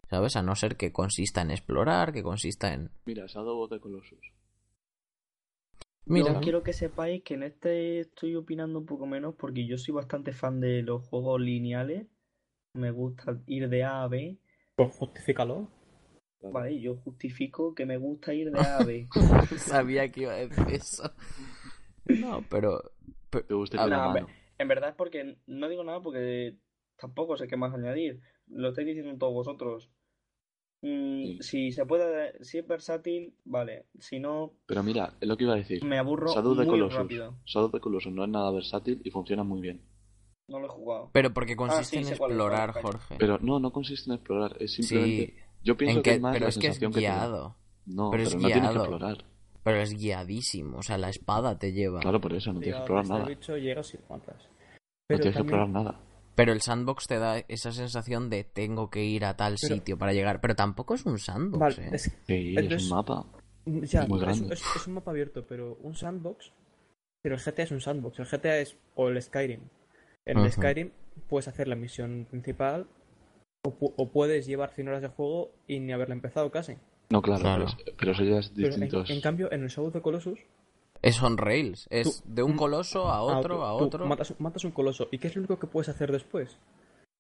¿Sabes? A no ser que consista en explorar, que consista en... Mira, Shadow of the Colossus. Mira, Yo quiero que sepáis que en este estoy opinando un poco menos porque yo soy bastante fan de los juegos lineales. Me gusta ir de A a B. Pues justifícalo. Vale, yo justifico que me gusta ir de A a B. (laughs) sabía que iba a decir eso. (laughs) No, pero... pero- ¿Te gusta ir a de la mano? En verdad es porque no digo nada porque tampoco sé qué más añadir. Lo estáis diciendo todos vosotros. Mm, Sí. Si se puede, si es versátil, vale. Si no, Pero mira, es lo que iba a decir. me aburro Shadow muy Colossus. rápido. Shadow the Colossus no es nada versátil y funciona muy bien. No lo he jugado. Pero porque consiste sí, en explorar, es, Jorge. Pero no, no consiste en explorar. Es simplemente. sí, Yo pienso en que que, es más pero la es que es sensación que te da. guiado. No, pero pero, es no tienes que guiado. explorar. Pero es guiadísimo. O sea, la espada te lleva. Claro, por eso no tienes que está nada. el bicho, llegas y lo matas. No Pero tienes que explorar nada. Pero el sandbox te da esa sensación de tengo que ir a tal Pero- sitio para llegar. Pero tampoco es un sandbox, Vale, ¿eh? es, Sí, Entonces- es un mapa. ya, Muy grande. Es, es un mapa abierto, pero un sandbox. Pero el GTA es un sandbox. El GTA es. O el Skyrim. En el. Skyrim puedes hacer la misión principal. O, pu- o puedes llevar 100 horas de juego y ni haberla empezado casi. No, claro, Claro. Pero, pero eso ya es Pero en, distintos. en cambio, en el Shadow of the Colossus. Es on rails. Es Tú- de un coloso a otro, a otro. matas, matas un coloso. ¿Y qué es lo único que puedes hacer después?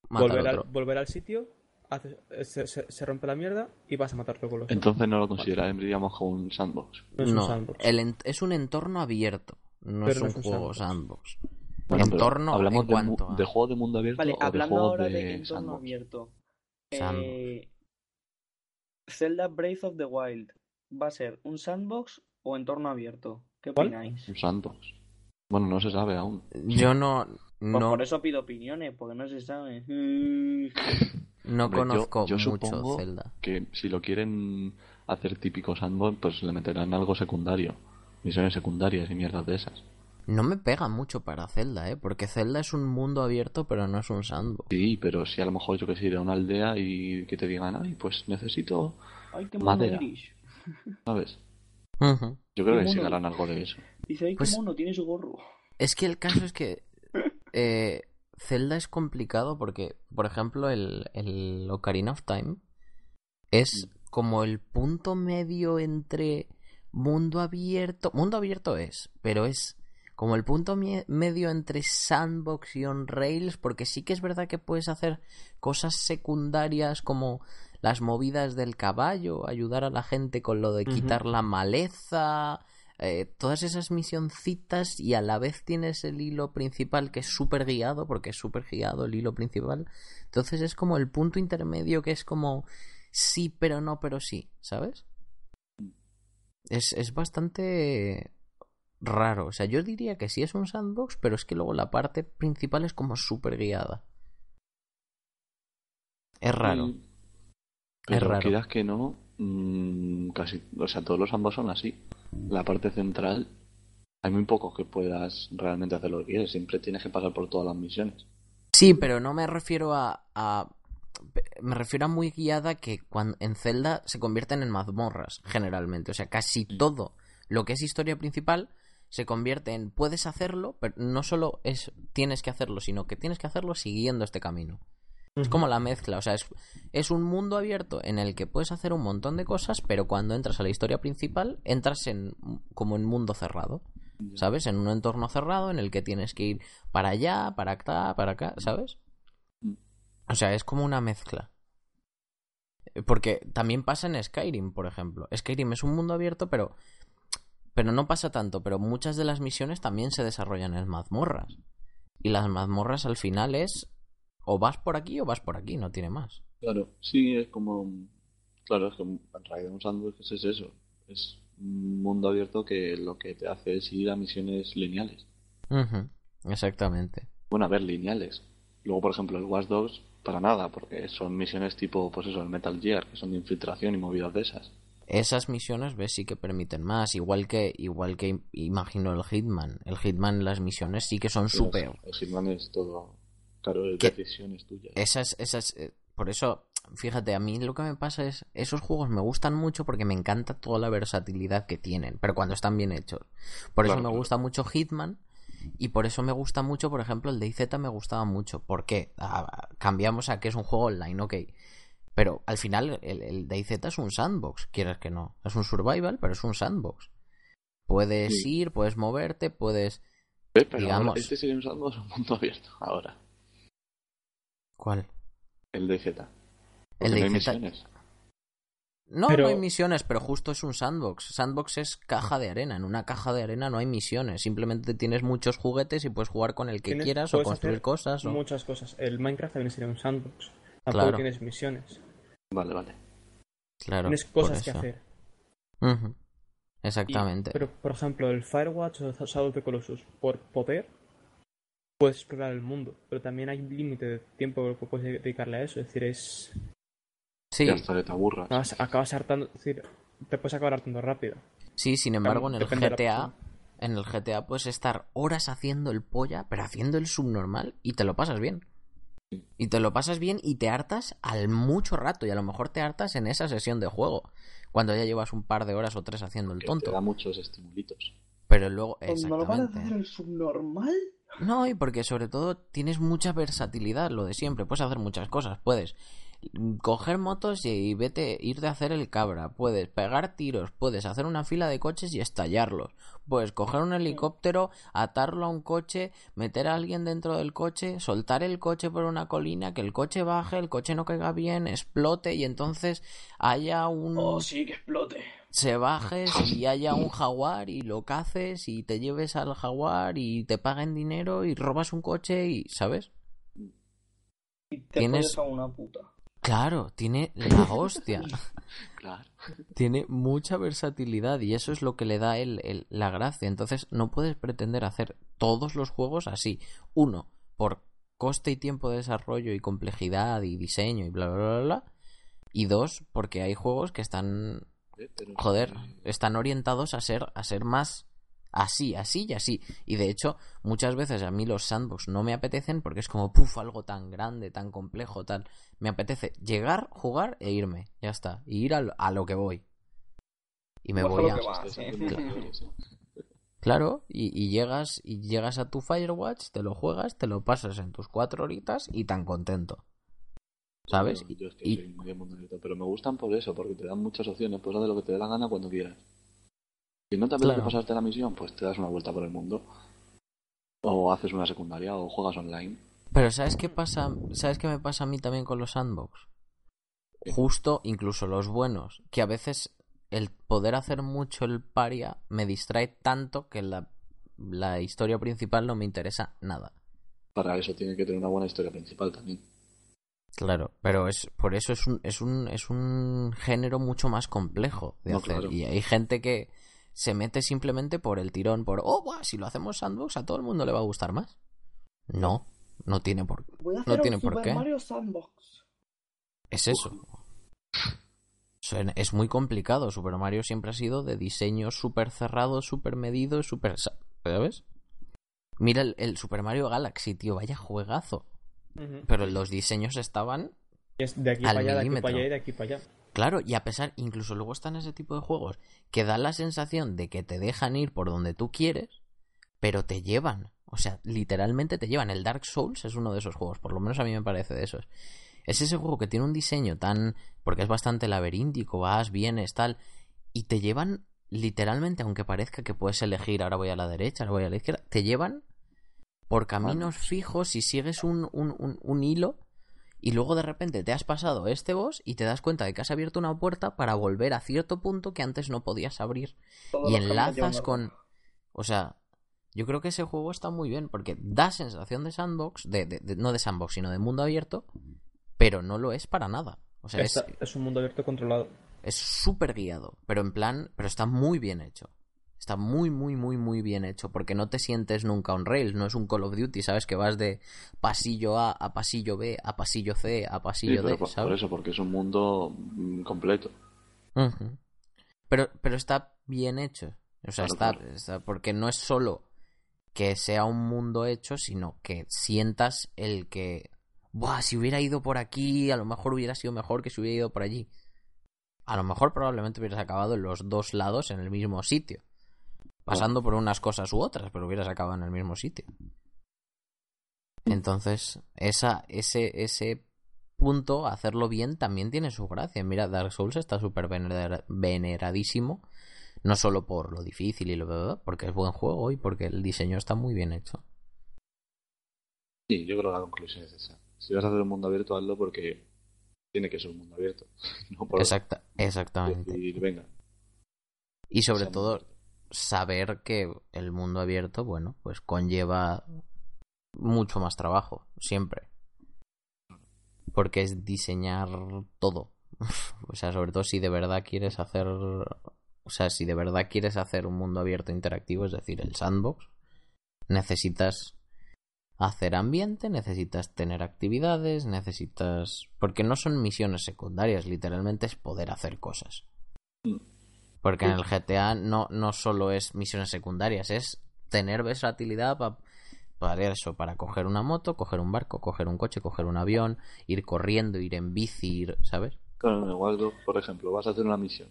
mata al volver, al, otro. volver al sitio, eh, se, se- se rompe la mierda y vas a matar tu coloso. Entonces no lo consideraríamos como un sandbox. no es un No, sandbox. el en- es un entorno abierto. No es no un es un juego sandbox. sandbox. Bueno, pero entorno hablamos en de, cuanto mu- a- de juego de mundo abierto Vale, o de hablando juego ahora de, de entorno sandbox. abierto. Sandbox. Eh, Zelda Breath of the Wild. ¿Va a ser un sandbox o entorno abierto? ¿Qué ¿Cuál? opináis? Un sandbox. Bueno, no se sabe aún. Yo no, Pues no, por eso pido opiniones, porque no se sabe. Mm. (laughs) no Hombre, yo- conozco yo mucho supongo Zelda. Que si lo quieren hacer típico sandbox, pues le meterán algo secundario. Misiones secundarias y mierdas de esas. No me pega mucho para Zelda, ¿eh? Porque Zelda es un mundo abierto, pero no es un sandbox. Sí, pero si a lo mejor yo que sé, ir a una aldea y que te digan, ay, pues necesito, Ay, qué Madera. ¿sabes? Yo creo Qué que sí harán algo de eso. Dice, ay, qué Pues- mono, tiene su gorro. Es que el caso es que eh, Zelda es complicado porque, por ejemplo, el, el Ocarina of Time es como el punto medio entre mundo abierto. Mundo abierto es, pero es como el punto medio entre sandbox y on rails, porque sí que es verdad que puedes hacer cosas secundarias como las movidas del caballo, ayudar a la gente con lo de quitar la maleza, eh, todas esas misioncitas y a la vez tienes el hilo principal que es súper guiado, porque es súper guiado el hilo principal. Entonces es como el punto intermedio que es como sí, pero no, pero sí, ¿sabes? Es, es bastante raro. O sea, yo diría que sí es un sandbox, pero es que luego la parte principal es como súper guiada. Es raro. Mm. Pero raro. quieras que no, mm, casi, o sea, todos los ambos son así. La parte central, hay muy pocos que puedas realmente hacer lo que quieres. Siempre tienes que pasar por todas las misiones. Sí, pero no me refiero a, a- me refiero a muy guiada que cuando en Zelda se convierten en mazmorras generalmente, o sea, casi todo lo que es historia principal se convierte en puedes hacerlo, pero no solo es tienes que hacerlo, sino que tienes que hacerlo siguiendo este camino. Es como la mezcla, o sea, es, es un mundo abierto en el que puedes hacer un montón de cosas, pero cuando entras a la historia principal, entras en como en mundo cerrado. ¿Sabes? En un entorno cerrado en el que tienes que ir para allá, para acá, para acá, ¿sabes? Mm. O sea, es como una mezcla. Porque también pasa en Skyrim, por ejemplo. Skyrim es un mundo abierto, pero pero no pasa tanto, pero muchas de las misiones también se desarrollan en mazmorras. Y las mazmorras al final es o vas por aquí o vas por aquí, no tiene más. Claro, sí, es como. Claro, es que en realidad un sandbox es eso. Es un mundo abierto que lo que te hace es ir a misiones lineales. Exactamente. Bueno, a ver, lineales. Luego, por ejemplo, el Watch Dogs, para nada, porque son misiones tipo, pues eso, el Metal Gear, que son de infiltración y movidas de esas. Esas misiones, ves, sí que permiten más. Igual que, igual que im- imagino el Hitman. El Hitman, las misiones sí que son súper. El Hitman es todo. Claro, es decisiones tuyas. Esas, esas, eh, por eso, fíjate, a mí lo que me pasa es, esos juegos me gustan mucho porque me encanta toda la versatilidad que tienen, pero cuando están bien hechos. Por eso me claro. gusta mucho Hitman y por eso me gusta mucho, por ejemplo, el DayZ me gustaba mucho. ¿Por qué? Ah, cambiamos a que es un juego online, ok. Pero al final el, el DayZ es un sandbox, quieras que no. Es un survival, pero es un sandbox. Puedes Sí. ir, puedes moverte, puedes... Eh, Pero digamos- ahora este sigue usando un mundo abierto. Ahora, ¿Cuál? el DZ. El Porque no hay DayZ misiones. No, Pero- no hay misiones, pero justo es un sandbox. Sandbox es caja de arena. En una caja de arena no hay misiones. Simplemente tienes muches juguetes y puedes jugar con el que quieras o construir cosas. O... Muchas cosas. El Minecraft también sería un sandbox. Tampoco Claro. tienes misiones. Vale, vale. Claro, tienes cosas que hacer. Exactamente. pero, por ejemplo, el Firewatch o Shadow of the Colossus, por poder, puedes explorar el mundo. Pero también hay un límite de tiempo que puedes dedicarle a eso. Es decir, es. Sí, Y hasta que te aburras. Acabas, acabas hartando. Es decir, te puedes acabar hartando rápido. sí, sin embargo, en el GTA, en el GTA puedes estar horas haciendo el polla, pero haciendo el subnormal y te lo pasas bien. Y te lo pasas bien y te hartas al mucho rato. Y a lo mejor te hartas en esa sesión de juego. Cuando ya llevas un par de horas o tres haciendo el tonto. te da muchos estimulitos. Pero luego, ¿No lo van a exactamente. hacer el subnormal? No, y porque sobre todo tienes mucha versatilidad, lo de siempre. Puedes hacer muchas cosas. Puedes coger motos y vete, ir de hacer el cabra. Puedes pegar tiros. Puedes hacer una fila de coches y estallarlos. Puedes coger un helicóptero, atarlo a un coche, meter a alguien dentro del coche, soltar el coche por una colina, que el coche baje, el coche no caiga bien, explote y entonces haya un Oh, sí, que explote. se bajes y haya un jaguar y lo caces y te lleves al jaguar y te paguen dinero y robas un coche y, ¿sabes? Y te Tienes- a una puta. Claro, tiene la (laughs) hostia. Claro. tiene mucha versatilidad y eso es lo que le da el, el- la gracia. Entonces no puedes pretender hacer todos los juegos así. Uno, por coste y tiempo de desarrollo y complejidad y diseño y bla, bla, bla, bla. Y dos, porque hay juegos que están Eh, joder, están orientados a ser, a ser más así, así y así. Y de hecho, muchas veces a mí los sandbox no me apetecen porque es como, puf, algo tan grande, tan complejo, tal. Me apetece llegar, jugar e irme, ya está. Y ir al- a, lo que voy. Y me Pues a voy lo a... (laughs) sí. ¿eh? Claro, y, y llegas y llegas a tu Firewatch, te lo juegas, te lo pasas en tus cuatro horitas y tan contento. ¿Sabes? Bueno, yo es que Y- soy muy pero me gustan por eso, porque te dan muchas opciones, pues haz de lo que te dé la gana cuando quieras. Si no te apetece Claro. pasarte la misión, pues te das una vuelta por el mundo. O haces una secundaria o juegas online. Pero ¿sabes qué pasa? ¿Sabes qué me pasa a mí también con los sandbox? Justo, incluso los buenos, que a veces el poder hacer mucho el paria me distrae tanto que la, la historia principal no me interesa nada. Para eso tiene que tener una buena historia principal también. Claro, pero es por eso es un, es un, es un género mucho más complejo de No, hacer. claro. Y hay gente que se mete simplemente por el tirón, por, oh, buah, si lo hacemos sandbox a todo el mundo le va a gustar más. No, no tiene por Voy a hacer No un tiene por Super qué. Mario Sandbox. Es eso. Es muy complicado. Super Mario siempre ha sido de diseño súper cerrado, súper medido, súper... sa- ¿Sabes? Mira el, el Super Mario Galaxy, tío, vaya juegazo. Pero los diseños estaban... Es de aquí Al para allá, de aquí para allá y de aquí para allá. Claro, y a pesar, incluso luego están ese tipo de juegos que dan la sensación de que te dejan ir por donde tú quieres, pero te llevan. O sea, literalmente te llevan. El Dark Souls es uno de esos juegos, por lo menos a mí me parece de esos. Es ese juego que tiene un diseño tan... porque es bastante laberíntico, vas, vienes, tal, y te llevan literalmente, aunque parezca que puedes elegir, ahora voy a la derecha, ahora voy a la izquierda, te llevan por caminos fijos y sigues un, un, un, un hilo y luego de repente te has pasado este boss y te das cuenta de que has abierto una puerta para volver a cierto punto que antes no podías abrir. Todos Y enlazas con... O sea, yo creo que ese juego está muy bien porque da sensación de sandbox, de, de- de- no de sandbox, sino de mundo abierto, pero no lo es para nada. O sea, es, es un mundo abierto controlado. es súper guiado, pero en plan, pero está muy bien hecho. Está muy, muy, muy, muy bien hecho, porque no te sientes nunca on rails, no es un Call of Duty, ¿sabes? Que vas de pasillo A a pasillo B, a pasillo C, a Sí, pasillo pero D, por, ¿sabes? por eso, porque es un mundo mm, completo. Pero, pero está bien hecho. O sea, Claro, está, claro. está- porque no es solo que sea un mundo hecho, sino que sientas el que, Buah, si hubiera ido por aquí, a lo mejor hubiera sido mejor que si hubiera ido por allí. A lo mejor probablemente hubieras acabado en los dos lados en el mismo sitio. Pasando por unas cosas u otras, pero hubieras acabado en el mismo sitio. Entonces, esa, ese, ese punto, hacerlo bien, también tiene su gracia. Mira, Dark Souls está súper vener- veneradísimo. No solo por lo difícil y lo porque es buen juego y porque el diseño está muy bien hecho. Sí, yo creo que la conclusión es esa. Si vas a hacer un mundo abierto, hazlo porque tiene que ser un mundo abierto. (laughs) No por Exacta, exactamente. decir, venga. Y sobre todo. Saber que el mundo abierto, bueno, pues conlleva mucho más trabajo, siempre. Porque es diseñar todo. (laughs) O sea, sobre todo si de verdad quieres hacer. O sea, si de verdad quieres hacer un mundo abierto interactivo, es decir, el sandbox, necesitas hacer ambiente, necesitas tener actividades, necesitas. Porque no son misiones secundarias, literalmente es poder hacer cosas. Porque en el GTA no, no solo es misiones secundarias, es tener versatilidad pa- para eso, para coger una moto, coger un barco, coger un coche, coger un avión, ir corriendo, ir en bici, ir, ¿sabes? Claro, igual, tú, por ejemplo, vas a hacer una misión.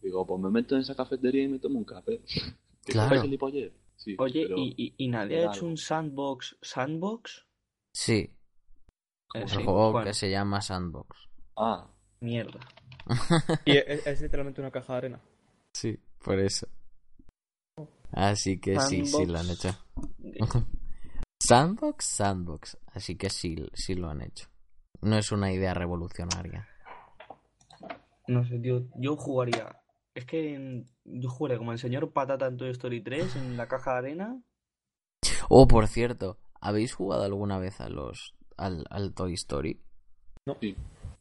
Digo, pues me meto en esa cafetería y me tomo un café. (laughs) ¿Que Claro. Sí, Oye, pero- ¿y, y, y nadie ha hecho un sandbox sandbox? Sí, Eh, un sí, juego que se llama Sandbox. Ah, Mierda. (laughs) Y es, es literalmente una caja de arena. Sí, por eso. Así que sí, sí lo han hecho. (laughs) Sandbox, Sandbox. Así que sí, sí lo han hecho. No es una idea revolucionaria. No sé, tío. Yo jugaría. Es que en- yo jugaría como el señor Patata en Toy Story 3 en la caja de arena. Oh, por cierto, ¿habéis jugado alguna vez a los al, al Toy Story? sí,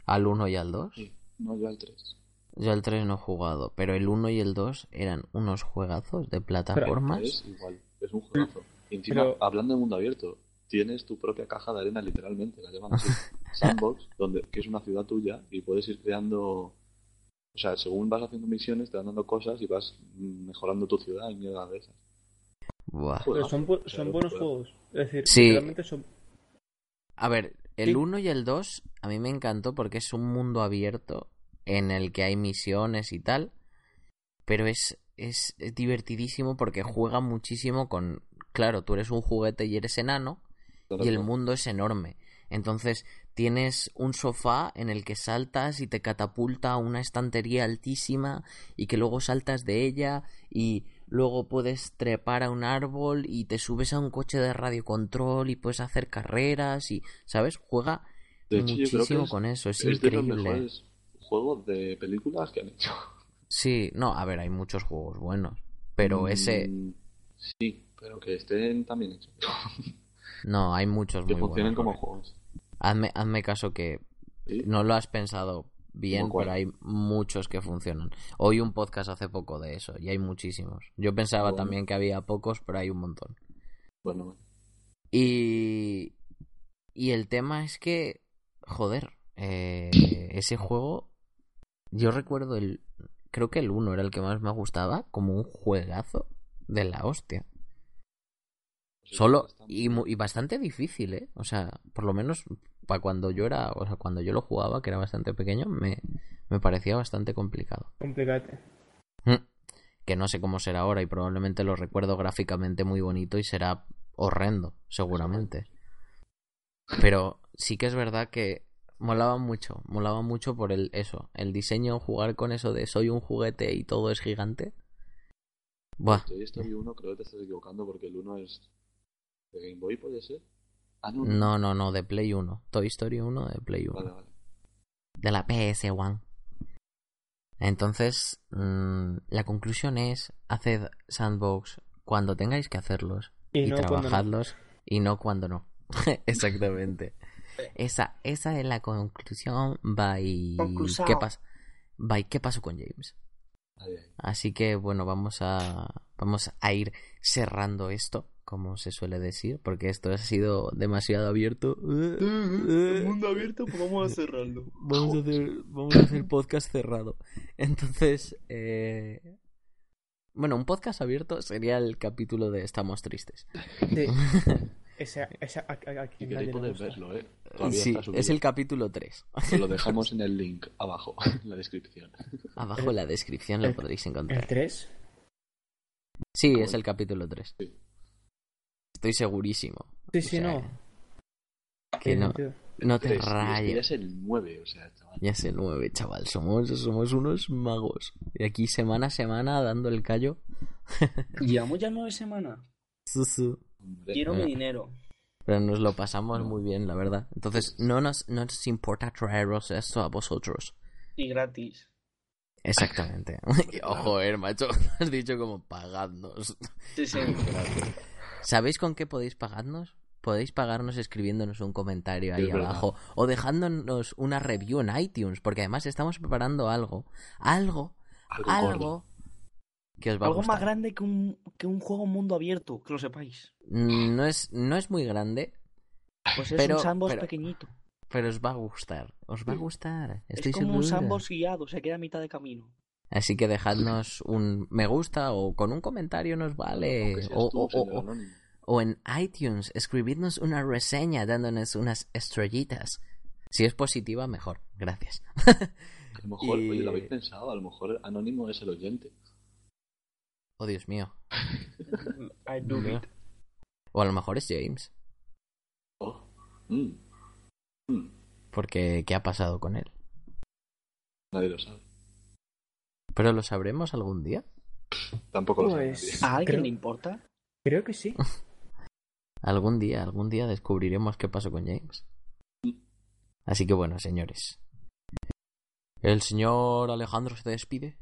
¿Al 1 y al 2? sí. No, yo al 3. Yo al 3 no he jugado, pero el 1 y el 2 eran unos juegazos de plataformas. Es igual, es un juegazo. Y encima, Pero- hablando de mundo abierto, tienes tu propia caja de arena, literalmente, la llaman así. (laughs) Sandbox, donde, que es una ciudad tuya y puedes ir creando. O sea, según vas haciendo misiones, te van dando cosas y vas mejorando tu ciudad y mierda de esas. Buah. Pero son, bu- son buenos juegos. Es decir, Sí. realmente son. A ver, el Sí. 1 y el 2 a mí me encantó porque es un mundo abierto en el que hay misiones y tal, pero es es divertidísimo porque juega muchísimo con... Claro, tú eres un juguete y eres enano y el mundo es enorme. Entonces tienes un sofá en el que saltas y te catapulta a una estantería altísima y que luego saltas de ella y luego puedes trepar a un árbol y te subes a un coche de radiocontrol y puedes hacer carreras y, ¿sabes? Juega hecho, muchísimo es- con eso, es, Es de los increíble. mejores juegos de películas que han hecho. Sí, no, a ver, hay muchos juegos buenos, pero ese, Mm, Sí, pero que estén también hechos. (laughs) no, hay muchos que muy funcionen buenos. como juegos. Hazme, hazme caso que ¿Sí? no lo has pensado bien, pero hay muchos que funcionan. Oí un podcast hace poco de eso y hay muchísimos. Yo pensaba Bueno. también que había pocos, pero hay un montón. Bueno, bueno. Y, y el tema es que, joder, eh, ese juego, yo recuerdo el, creo que el 1 era el que más me gustaba, como un juegazo de la hostia. Solo bastante- y, mu- y bastante difícil, ¿eh? O sea, por lo menos para cuando yo era, o sea, cuando yo lo jugaba, que era bastante pequeño, me, me parecía bastante complicado. Complicate. Mm. Que no sé cómo será ahora y probablemente lo recuerdo gráficamente muy bonito y será horrendo, seguramente. Pero sí que es verdad que molaba mucho, molaba mucho por el eso, el diseño, jugar con eso de soy un juguete y todo es gigante. Buah, Toy Story 1 creo que te estás equivocando porque el 1 es de Game Boy, ¿puede ser? Ah, no. no, no, no, de Play 1. Toy Story 1 de Play 1. Vale, vale. de la PS1. Entonces, mm, la conclusión es, haced sandbox cuando tengáis que hacerlos Y y, no cuando no. trabajadlos y no cuando no. (laughs) Exactamente. Esa, esa es la conclusión. Conclusao. ¿Qué pasa? Bye. ¿Qué pasó con James? Así que bueno, vamos a vamos a ir cerrando esto, como se suele decir, porque esto ha sido demasiado abierto. El mundo abierto, pues vamos a (laughs) cerrarlo. Vamos a hacer, vamos a hacer podcast cerrado. Entonces, eh... bueno, un podcast abierto sería el capítulo de Estamos Tristes. Sí. (laughs) Esa, esa, a, a- a nadie queréis gusta. verlo, ¿eh? Todavía Sí, está es el capítulo 3. Os lo dejamos en el link abajo, (laughs) en la descripción. Abajo en la descripción lo El- podréis ¿El encontrar. 3? Sí, ¿Cómo? es el capítulo 3. Sí. Estoy segurísimo. Sí, O sí, sea, no. Que no, no te y este ya rayes. es el 9, o sea, chaval. Ya es el 9, chaval. Somos, somos unos magos. Y aquí semana a semana dando el callo. (laughs) Llevamos ya nueve semanas. Quiero mi dinero. Pero nos lo pasamos muy bien, la verdad. Entonces, no nos, no nos importa traeros esto a vosotros. Y gratis. Exactamente. (laughs) Ojo, eh, macho. (laughs) Has dicho como pagadnos. Sí, sí. (laughs) ¿Sabéis con qué podéis pagarnos? Podéis pagarnos escribiéndonos un comentario ahí verdad. abajo o dejándonos una review en iTunes, porque además estamos preparando algo, algo, Algo algo que os va a Algo gustar. más grande que un, que un juego mundo abierto, que lo sepáis. Mm, No es, no es muy grande, Pues es Pero- un sandbox pero- pequeñito. pero os va a gustar. Os va a gustar. Estoy es como un sandbox guiado, se queda a mitad de camino. Así que dejadnos un me gusta o con un comentario nos vale. O, tú, o- o en iTunes, escribidnos una reseña dándonos unas estrellitas. Si es positiva, mejor. Gracias. A lo mejor, Y- oye, lo habéis (laughs) pensado, a lo mejor Anónimo es el oyente. Oh, Dios mío. (laughs) I do it. O a lo mejor es James. Oh. Mm. Mm. Porque, ¿qué ha pasado con él? Nadie lo sabe. ¿Pero lo sabremos algún día? Tampoco lo Pues-. ¿A alguien Creo- le importa? Creo que sí. (laughs) Algún día, algún día descubriremos qué pasó con James. Así que bueno, señores. El señor Alejandro se despide.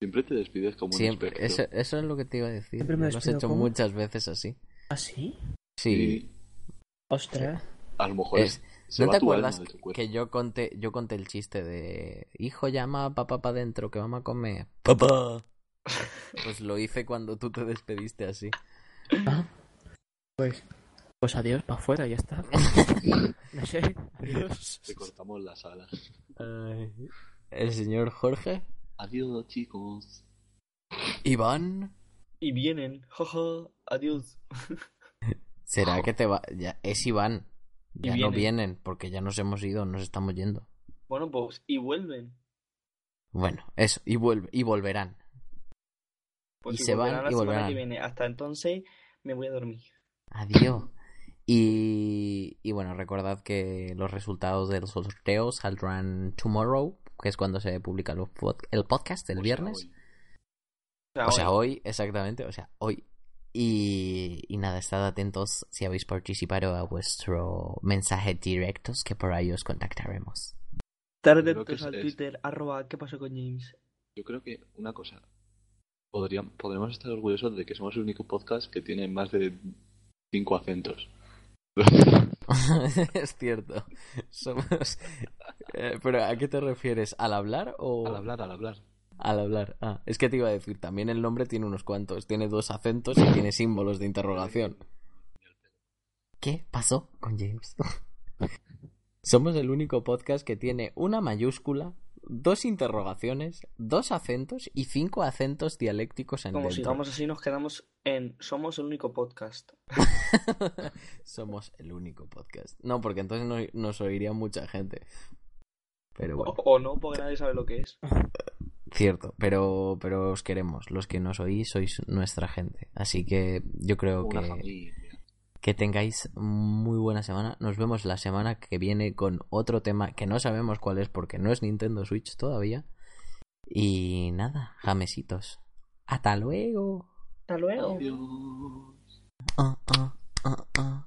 Siempre te despides como un Siempre, espectro. eso, eso es lo que te iba a decir. Siempre me lo has hecho como- muchas veces así. ¿Ah, sí? Sí. Y Ostras. a lo mejor Es- se ¿No te acuerdas que yo conté, yo conté el chiste de hijo llama a papá para adentro que vamos a comer? Papá. Pues lo hice cuando tú te despediste así. Ah. Pues, pues adiós, para afuera, ya está. (laughs) No sé. Adiós. Te cortamos las alas. El señor Jorge, Adiós, chicos. Iván, Y vienen. Jaja. Adiós. (laughs) será que te va, ya es Iván. Y Ya no vienen. porque ya nos hemos ido, nos estamos yendo. Bueno, pues. Y vuelven. Bueno, eso, y, vuelve, y volverán. Pues Y si se van volverán la y semana volverán. que viene. Hasta entonces me voy a dormir. Adiós. Y, y bueno, recordad que los resultados del sorteo saldrán tomorrow, que es cuando se publica los pod- el podcast el O sea, viernes. hoy. O sea, hoy, exactamente, o sea, hoy. Y, y nada, estad atentos si habéis participado a vuestro mensaje directos, que por ahí os contactaremos. Estar Yo creo que atentos al es- Twitter, arroba, ¿qué pasó con James? Yo creo que una cosa. Podríamos, podremos estar orgullosos de que somos el único podcast que tiene más de cinco acentos. (laughs) (laughs) es cierto. Somos. Eh, Pero ¿a qué te refieres? ¿Al hablar o.? al hablar, al hablar. Al hablar. Ah, es que te iba a decir, también el nombre tiene unos cuantos. Tiene dos acentos y tiene símbolos de interrogación. ¿Qué pasó con James? (laughs) Somos el único podcast que tiene una mayúscula, dos interrogaciones, dos acentos y cinco acentos dialécticos en Como dentro. sigamos así, nos quedamos en Somos el único podcast. (laughs) Somos el único podcast. No, porque entonces no- nos oiría mucha gente. Pero O, bueno, o no, porque nadie sabe lo que es. cierto. Pero, pero os queremos. Los que nos oís sois nuestra gente. Así que yo creo Una que, familia. que tengáis muy buena semana. Nos vemos la semana que viene con otro tema que no sabemos cuál es porque no es Nintendo Switch todavía. Y nada, jamesitos. Hasta luego. Hasta luego. Adiós. Ah, ah, ah,